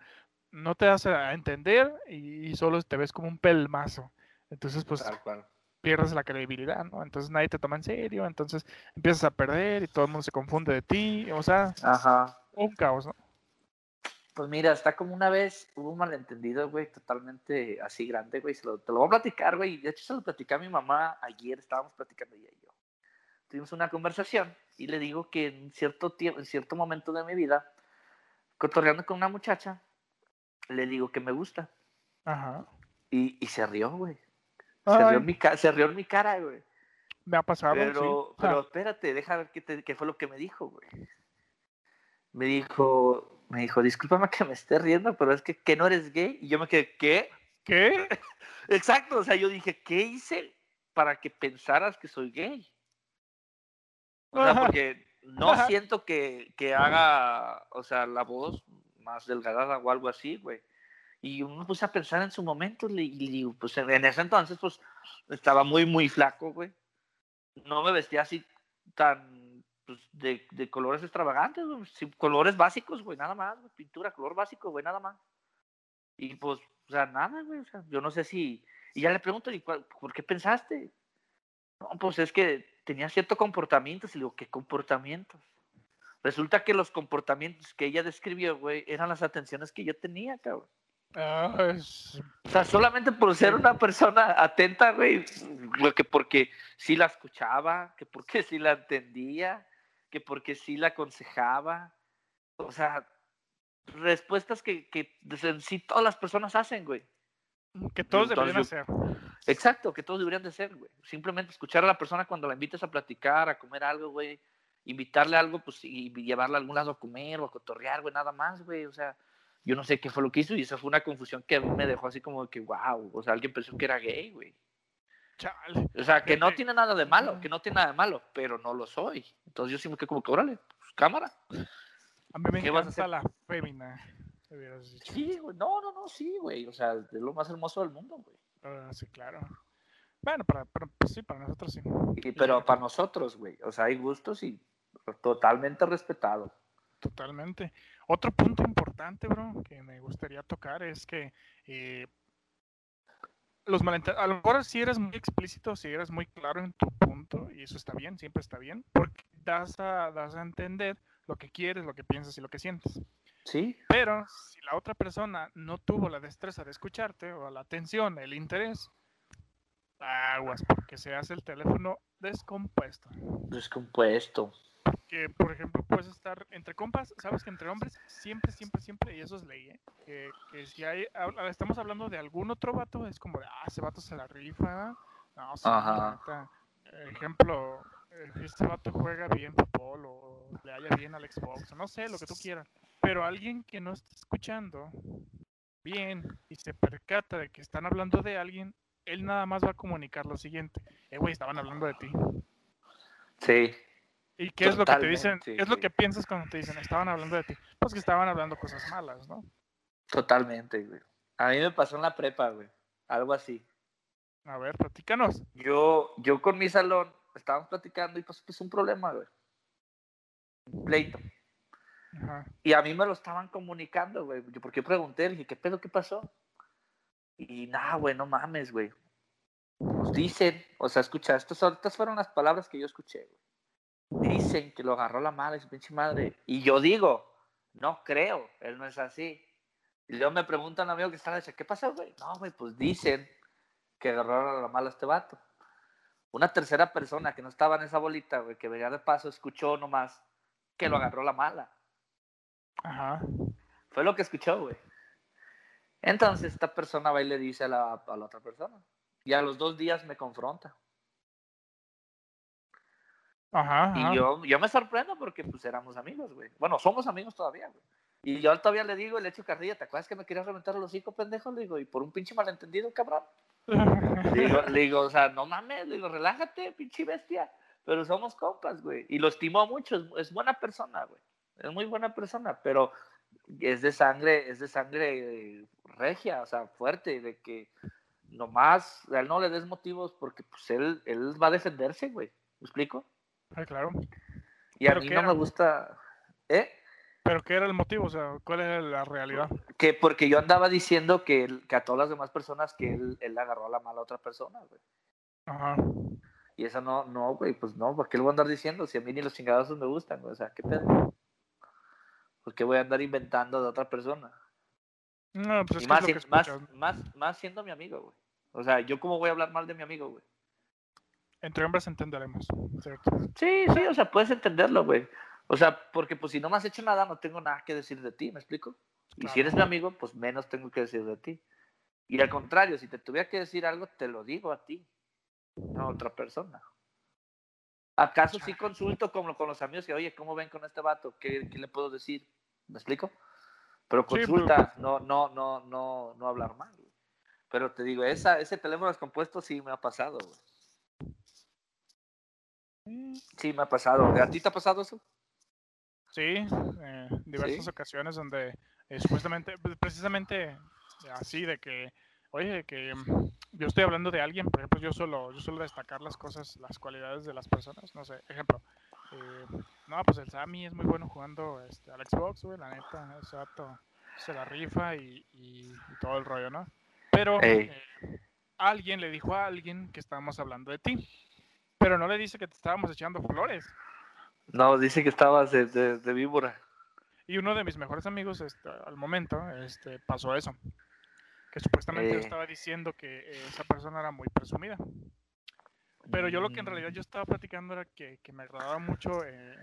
no te hace a entender y, y solo te ves como un pelmazo. Entonces, pues pierdes la credibilidad, ¿no? Entonces nadie te toma en serio, entonces empiezas a perder y todo el mundo se confunde de ti, o sea, Ajá. un caos, ¿no? Pues mira, está como una vez, hubo un malentendido, güey, totalmente así grande, güey. se lo- te lo voy a platicar, güey. De hecho, se lo platicé a mi mamá ayer, estábamos platicando ella y yo. Tuvimos una conversación y le digo que en cierto tiempo, en cierto momento de mi vida, cotorreando con una muchacha, le digo que me gusta. Ajá. Y, y se rió, güey. Se rió, en mi se rió en mi cara, güey. me ha pasado, Pero, sí. pero Ah, espérate, deja ver qué, te- qué fue lo que me dijo, güey. Me dijo, me dijo, discúlpame que me esté riendo, pero es que, ¿que no eres gay? Y yo me quedé, ¿qué? ¿Qué? (laughs) Exacto, o sea, yo dije, ¿qué hice para que pensaras que soy gay? O sea, porque no Ajá. siento que, que haga, o sea, la voz más delgada o algo así, güey. Y yo me puse a pensar en su momento y digo, pues en en ese entonces, pues estaba muy, muy flaco, güey. No me vestía así tan, pues, de, de colores extravagantes. Sí, colores básicos, güey, nada más, güey. Pintura, color básico, güey, nada más. Y pues, o sea, nada, güey. O sea, yo no sé si. Y ya le pregunto, ¿y cuál- ¿por qué pensaste? No, pues es que tenía cierto comportamiento. Y le digo, ¿qué comportamientos? Resulta que los comportamientos que ella describió, güey, eran las atenciones que yo tenía, cabrón. Ah, es- O sea, solamente por ser una persona atenta, güey, que porque sí la escuchaba, que porque sí la entendía, que porque sí la aconsejaba. O sea, respuestas que, que en sí todas las personas hacen, güey. que todos deberían Entonces, hacer. Exacto, que todos deberían de ser, güey. Simplemente escuchar a la persona cuando la invites a platicar, a comer algo, güey. Invitarle algo, pues, y llevarla a algún lado a comer o a cotorrear, güey, nada más, güey. O sea, yo no sé qué fue lo que hizo y esa fue una confusión que a me dejó así como que, wow, o sea, alguien pensó que era gay, güey. Chale. O sea, que no (laughs) tiene nada de malo, que no tiene nada de malo, pero no lo soy. Entonces yo sí me quedé como que, órale, pues, cámara. A mí me ¿Qué vas a hacer? la fémina. Sí, güey, no, no, no, sí, güey. O sea, es lo más hermoso del mundo, güey. Ah, sí, claro. Bueno, para, para- pues sí, para nosotros sí. Y- pero para nosotros, güey, o sea, hay gustos y Totalmente respetado. Totalmente. Otro punto importante, bro, que me gustaría tocar es que eh, los malentendidos, a lo mejor si eres muy explícito, si eres muy claro en tu punto, y eso está bien, siempre está bien, porque das a, das a entender lo que quieres, lo que piensas y lo que sientes. Sí. Pero si la otra persona no tuvo la destreza de escucharte, o la atención, el interés, aguas, porque se hace el teléfono descompuesto. Descompuesto. Que, por ejemplo, puedes estar entre compas, sabes que entre hombres siempre, siempre, siempre, y eso es ley, ¿eh? que, que si hay, estamos hablando de algún otro vato, es como ah, ese vato se la rifa, no, la Ajá. neta. Ejemplo, eh, este vato juega bien fútbol o le haya bien al Xbox, o no sé, lo que tú quieras. Pero alguien que no está escuchando bien y se percata de que están hablando de alguien, él nada más va a comunicar lo siguiente. Eh, güey, estaban hablando de ti. Sí. ¿Y qué es lo que te dicen? ¿Qué es lo que piensas cuando te dicen, estaban hablando de ti? Pues que estaban hablando cosas malas, ¿no? Totalmente, güey. A mí me pasó en la prepa, güey. Algo así. A ver, platícanos. Yo, yo con mi salón estábamos platicando y pues, pues un problema, güey. Un pleito. Ajá. Y a mí me lo estaban comunicando, güey. Yo, porque yo pregunté, dije, ¿qué pedo, qué pasó? Y nada, güey, no mames, güey. Pues dicen, o sea, escucha, estas, estas fueron las palabras que yo escuché, güey. Dicen que lo agarró la mala su pinche madre. Y yo digo, no creo, él no es así. Y luego me pregunta un amigo que está, dice, ¿qué pasó, güey? No, güey, pues dicen que agarraron a la mala a este vato. Una tercera persona que no estaba en esa bolita, güey, que venía de paso, escuchó nomás que lo agarró la mala. Ajá. Fue lo que escuchó, güey. Entonces esta persona va y le dice a la, a la otra persona. Y a los dos días me confronta. Ajá. ajá. Y yo, yo me sorprendo porque pues éramos amigos, güey. Bueno, somos amigos todavía, güey. Y yo todavía le digo, le echo carrilla, ¿te acuerdas que me querías reventar los hocico, pendejo? Le digo, y por un pinche malentendido, cabrón. (laughs) Le digo, le digo, o sea, no mames, le digo, relájate, pinche bestia. Pero somos compas, güey. Y lo estimo mucho, es, es buena persona, güey. Es muy buena persona, pero es de sangre, es de sangre regia, o sea, fuerte, de que nomás a él no le des motivos porque pues él, él va a defenderse, güey. ¿Me explico? Ah, claro. Y a ¿Pero mí no era? me gusta, ¿eh? Pero ¿qué era el motivo? O sea, ¿cuál era la realidad? Que porque yo andaba diciendo que, él- que a todas las demás personas que él, él agarró a la mala a otra persona, güey. Ajá. Y eso no, no, güey, pues no, ¿por qué lo voy a andar diciendo? Si a mí ni los chingadazos me gustan, güey, o sea, ¿qué pedo? ¿Por qué voy a andar inventando de otra persona? No, pues y es que más, es lo que más, más, más siendo mi amigo, güey. O sea, ¿yo cómo voy a hablar mal de mi amigo, güey? Entre hombres entenderemos. ¿cierto? Sí, sí, o sea, puedes entenderlo, güey. O sea, porque pues si no me has hecho nada, no tengo nada que decir de ti, ¿me explico? Y si eres mi amigo, pues menos tengo que decir de ti. Y al contrario, si te tuviera que decir algo, te lo digo a ti, no a otra persona. ¿Acaso sí consulto con, con los amigos que, oye, ¿cómo ven con este vato? ¿Qué, qué le puedo decir? ¿Me explico? Pero Sí, pero- consulta, no, no, no, no, no hablar mal. güey. Pero te digo, esa, ese teléfono descompuesto sí me ha pasado, güey. Sí me ha pasado. ¿A ti te ha pasado eso? Sí, eh, diversas Sí. ocasiones donde eh, supuestamente, pues, precisamente así de que, oye, que mm, yo estoy hablando de alguien, por ejemplo, yo suelo, yo suelo destacar las cosas, las cualidades de las personas, no sé, ejemplo, eh, no, pues el Sammy es muy bueno jugando este, al Xbox, güey, la neta, ese vato se la rifa y, y- y todo el rollo, ¿no? Pero eh, alguien le dijo a alguien que estábamos hablando de ti, pero no le dice que te estábamos echando flores. No, dice que estabas de, de, de víbora. Y uno de mis mejores amigos, este, al momento, este, pasó eso. Que supuestamente yo Eh. estaba diciendo que eh, esa persona era muy presumida. Pero yo lo que en realidad yo estaba platicando era que, que me agradaba mucho, eh,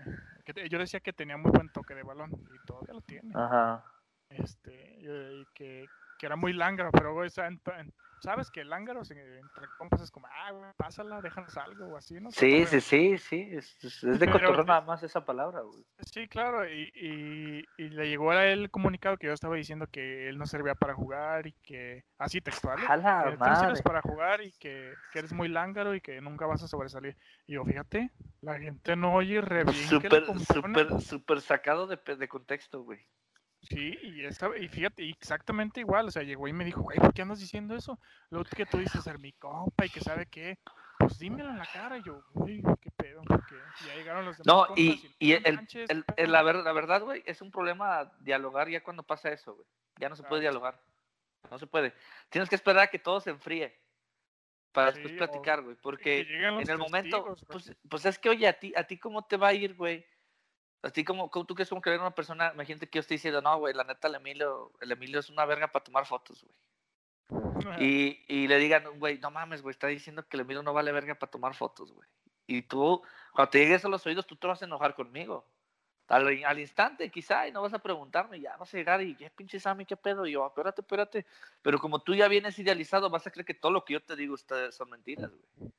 que yo decía que tenía muy buen toque de balón y todavía lo tiene. Ajá. Este, y que, que era muy lángaro, pero güey, o sea, en- en- sabes que el lángaro entre compas es como, ah, güey, pásala, déjanos algo o así, ¿no? Sí, sí, sí, sí. Es, de cotorreo nada más esa palabra, güey. Sí, claro, y, y, y le llegó a él el comunicado que yo estaba diciendo que él no servía para jugar y que, así textual, ¿eh? A la que tú no sirves madre. para jugar y que, que eres muy lángaro y que nunca vas a sobresalir. Y yo, fíjate, la gente no oye re bien Súper, súper, súper sacado de, de contexto, güey. Sí, y, esa- y fíjate, exactamente igual, o sea, llegó y me dijo, güey, ¿por qué andas diciendo eso? Lo que tú dices ser mi compa y que sabe qué. pues dímelo en la cara. Y yo, uy, qué pedo, porque ya llegaron los demás. No, y, y, el, la, ver, la verdad, güey, es un problema dialogar ya cuando pasa eso, güey. Ya no se puede dialogar. No se puede. Tienes que esperar a que todo se enfríe para después platicar, güey. Porque en el momento, pues, pues, es que, oye, a ti, a ti cómo te va a ir, güey. A ti como, tú que es como que una persona, imagínate que yo estoy diciendo, no, güey, la neta, el Emilio, el Emilio es una verga para tomar fotos, güey. Y, y le digan, güey, no mames, güey, está diciendo que el Emilio no vale verga para tomar fotos, güey. Y tú, cuando te llegues a los oídos, tú te vas a enojar conmigo. Al, al, instante, quizá, y no vas a preguntarme, ya vas a llegar y, ¿qué pinche Sammy, qué pedo? Y yo, espérate, espérate. Pero como tú ya vienes idealizado, vas a creer que todo lo que yo te digo son mentiras, güey.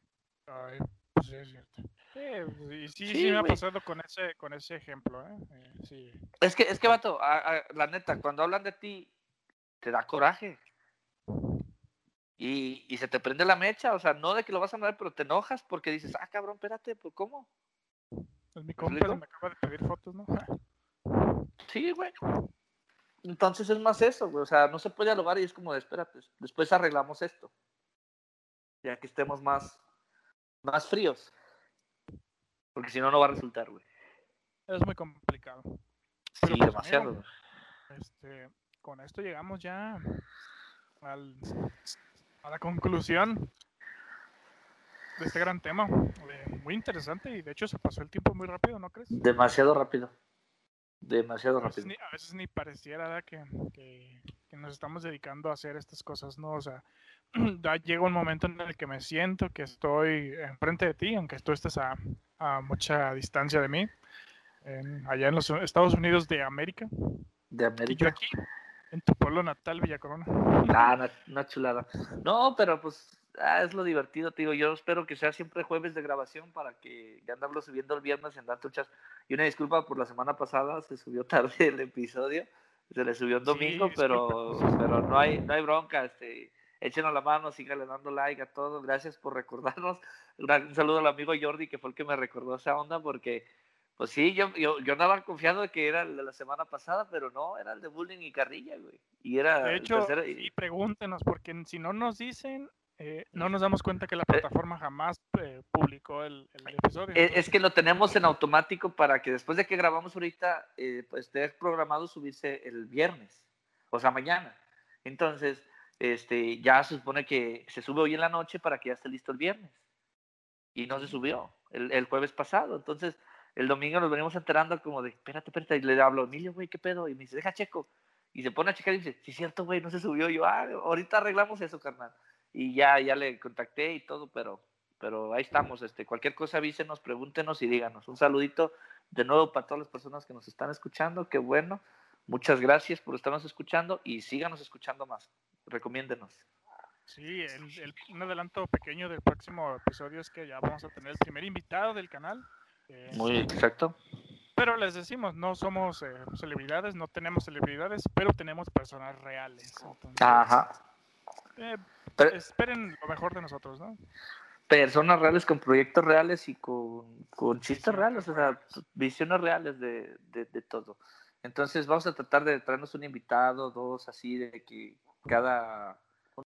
Ay, pues es cierto. Sí, sí, sí, me ha pasado con ese, con ese ejemplo, ¿eh? eh sí. Es que, es que, vato, la neta, cuando hablan de ti, te da coraje. Y, y, se te prende la mecha, o sea, no de que lo vas a mandar, pero te enojas porque dices, ah, cabrón, espérate, ¿por cómo? Es mi compa, me acaba de pedir fotos, ¿no? Sí, güey. Entonces es más eso, güey. O sea, no se puede dialogar y es como de, espérate, después arreglamos esto. Ya que estemos más, más fríos. Porque si no, no va a resultar, güey. Es muy complicado. Sí, pues, demasiado. este, con esto llegamos ya al, a la conclusión de este gran tema. Eh, muy interesante y de hecho se pasó el tiempo muy rápido, ¿no crees? Demasiado rápido. Demasiado rápido. a veces ni pareciera que, que, nos estamos dedicando a hacer estas cosas, ¿no? O sea, (clears throat) llega un momento en el que me siento que estoy enfrente de ti, aunque tú estés a, a mucha distancia de mí, allá en los Estados Unidos de América. De América. aquí, en tu pueblo natal, Villa Corona. Ah, una, chulada. No, pero pues ah, es lo divertido, tío. Yo espero que sea siempre jueves de grabación para que ya andarlo subiendo el viernes en Dantuchas. Y una disculpa por la semana pasada, se subió (laughs) tarde el episodio. Se le subió el domingo, pero, pero no hay, no hay bronca. Este, échenos la mano, síganle dando like a todos. Gracias por recordarnos. (laughs) Un saludo al amigo Jordi, que fue el que me recordó esa onda, porque, pues sí, yo, yo, yo andaba confiado de que era el de la semana pasada, pero no, era el de Bullying y Carrilla, güey. Y era de hecho, y pregúntenos, porque si no nos dicen, eh, no nos damos cuenta que la eh, plataforma jamás eh, publicó el, episodio. Es, que lo tenemos en automático para que después de que grabamos ahorita, pues esté programado subirse el viernes, o sea, mañana. Entonces, este, ya se supone que se sube hoy en la noche para que ya esté listo el viernes. Y no se subió el, jueves pasado. Entonces, el domingo nos venimos enterando como de, espérate, espérate, y le hablo, Emilio, güey, ¿qué pedo? Y me dice, deja checo. Y se pone a checar y dice, sí, cierto, güey, no se subió. yo, ah, ahorita arreglamos eso, carnal. Y ya, ya le contacté y todo, pero, pero ahí estamos. Este, cualquier cosa avísenos, pregúntenos y díganos. Un saludito de nuevo para todas las personas que nos están escuchando. Qué bueno. Muchas gracias por estarnos escuchando y síganos escuchando más recomiéndenos. Sí, el, un adelanto pequeño del próximo episodio es que ya vamos a tener el primer invitado del canal. Eh, Muy exacto. Pero les decimos, no somos eh, celebridades, no tenemos celebridades, pero tenemos personas reales. Ajá. Eh, esperen lo mejor de nosotros, ¿no? Personas reales con proyectos reales y con, con chistes reales, o sea, visiones reales de, de, de todo. Entonces vamos a tratar de traernos un invitado, dos, así, de que cada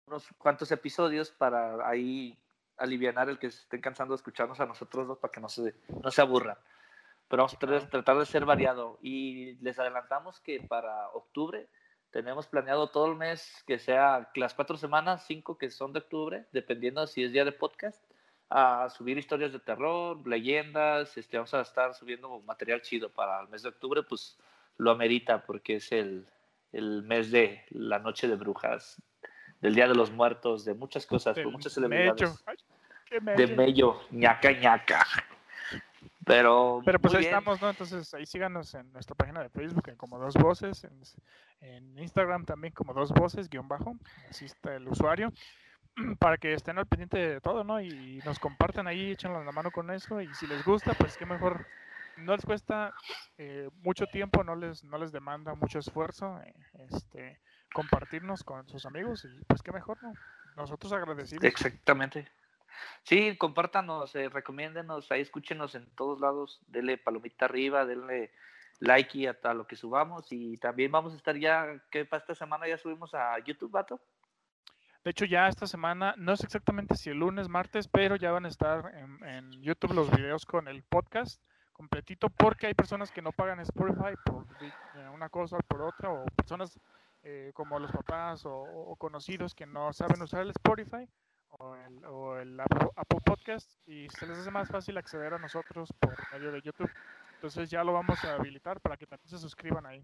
unos cuantos episodios para ahí aliviar el que se estén cansando de escucharnos a nosotros dos para que no se, no se aburran. Pero vamos a tratar de ser variado. Y les adelantamos que para octubre tenemos planeado todo el mes que sea las cuatro semanas, cinco que son de octubre, dependiendo si es día de podcast, a subir historias de terror, leyendas. Este, vamos a estar subiendo material chido para el mes de octubre, pues lo amerita porque es el, el mes de la noche de brujas, del Día de los Muertos, de muchas cosas, de muchas celebridades. de mello, ñaca, ñaca. Pero, Pero pues ahí estamos, ¿no? Entonces ahí síganos en nuestra página de Facebook como Dos Voces, en, Instagram también como Dos Voces, guion bajo, así está el usuario, (clears throat) para que estén al pendiente de todo, ¿no? Y nos compartan ahí, échenlo la mano con eso, y si les gusta, pues qué mejor no les cuesta eh, mucho tiempo, no les, no les demanda mucho esfuerzo eh, este, compartirnos con sus amigos y pues qué mejor, ¿no? Nosotros agradecidos. Exactamente. Sí, compártanos, eh, recomiéndenos, ahí escúchenos en todos lados, denle palomita arriba, denle like y hasta lo que subamos y también vamos a estar ya, que para esta semana ya subimos a YouTube, vato. De hecho, ya esta semana, no sé exactamente si el lunes, martes, pero ya van a estar en, en YouTube los videos con el podcast completito porque hay personas que no pagan Spotify por eh, una cosa o por otra o personas eh, como los papás o, o conocidos que no saben usar el Spotify o el, o el Apple, Apple Podcast y se les hace más fácil acceder a nosotros por medio de YouTube. Entonces ya lo vamos a habilitar para que también se suscriban ahí.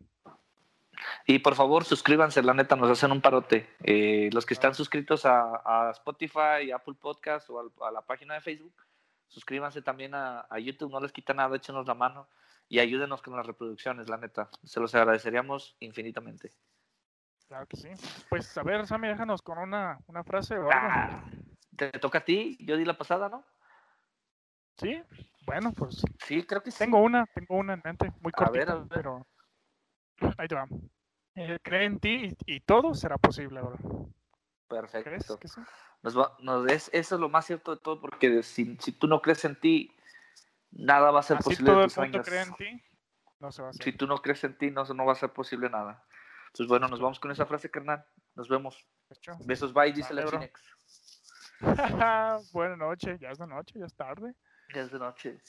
Y por favor, suscríbanse, la neta, nos hacen un parote. Eh, los que están suscritos a, a Spotify, Apple Podcast o a, la página de Facebook, suscríbanse también a, a YouTube, no les quita nada, échenos la mano y ayúdenos con las reproducciones, la neta. Se los agradeceríamos infinitamente. Claro que sí. Pues a ver, Sammy, déjanos con una, una frase o algo. Ah, te toca a ti, yo di la pasada, ¿no? Sí, bueno, pues Sí, creo que sí. tengo una, tengo una en mente, muy A ver, cortita, a ver. pero ahí te va. Eh, cree en ti y, y todo será posible ahora. ¿Crees Perfecto. que sí? Nos va- nos- es, eso es lo más cierto de todo, porque si, si tú no crees en ti, nada va a ser Así posible todo de el mundo cree en ti, no se va a hacer. Si tú no crees en ti, no, no va a ser posible nada. Pues bueno, nos vamos con esa frase, carnal. Nos vemos. Hecho. Besos, bye, dice la. Chinex. (laughs) Buenas noches, ya es de noche, ya es tarde. Ya es de noche.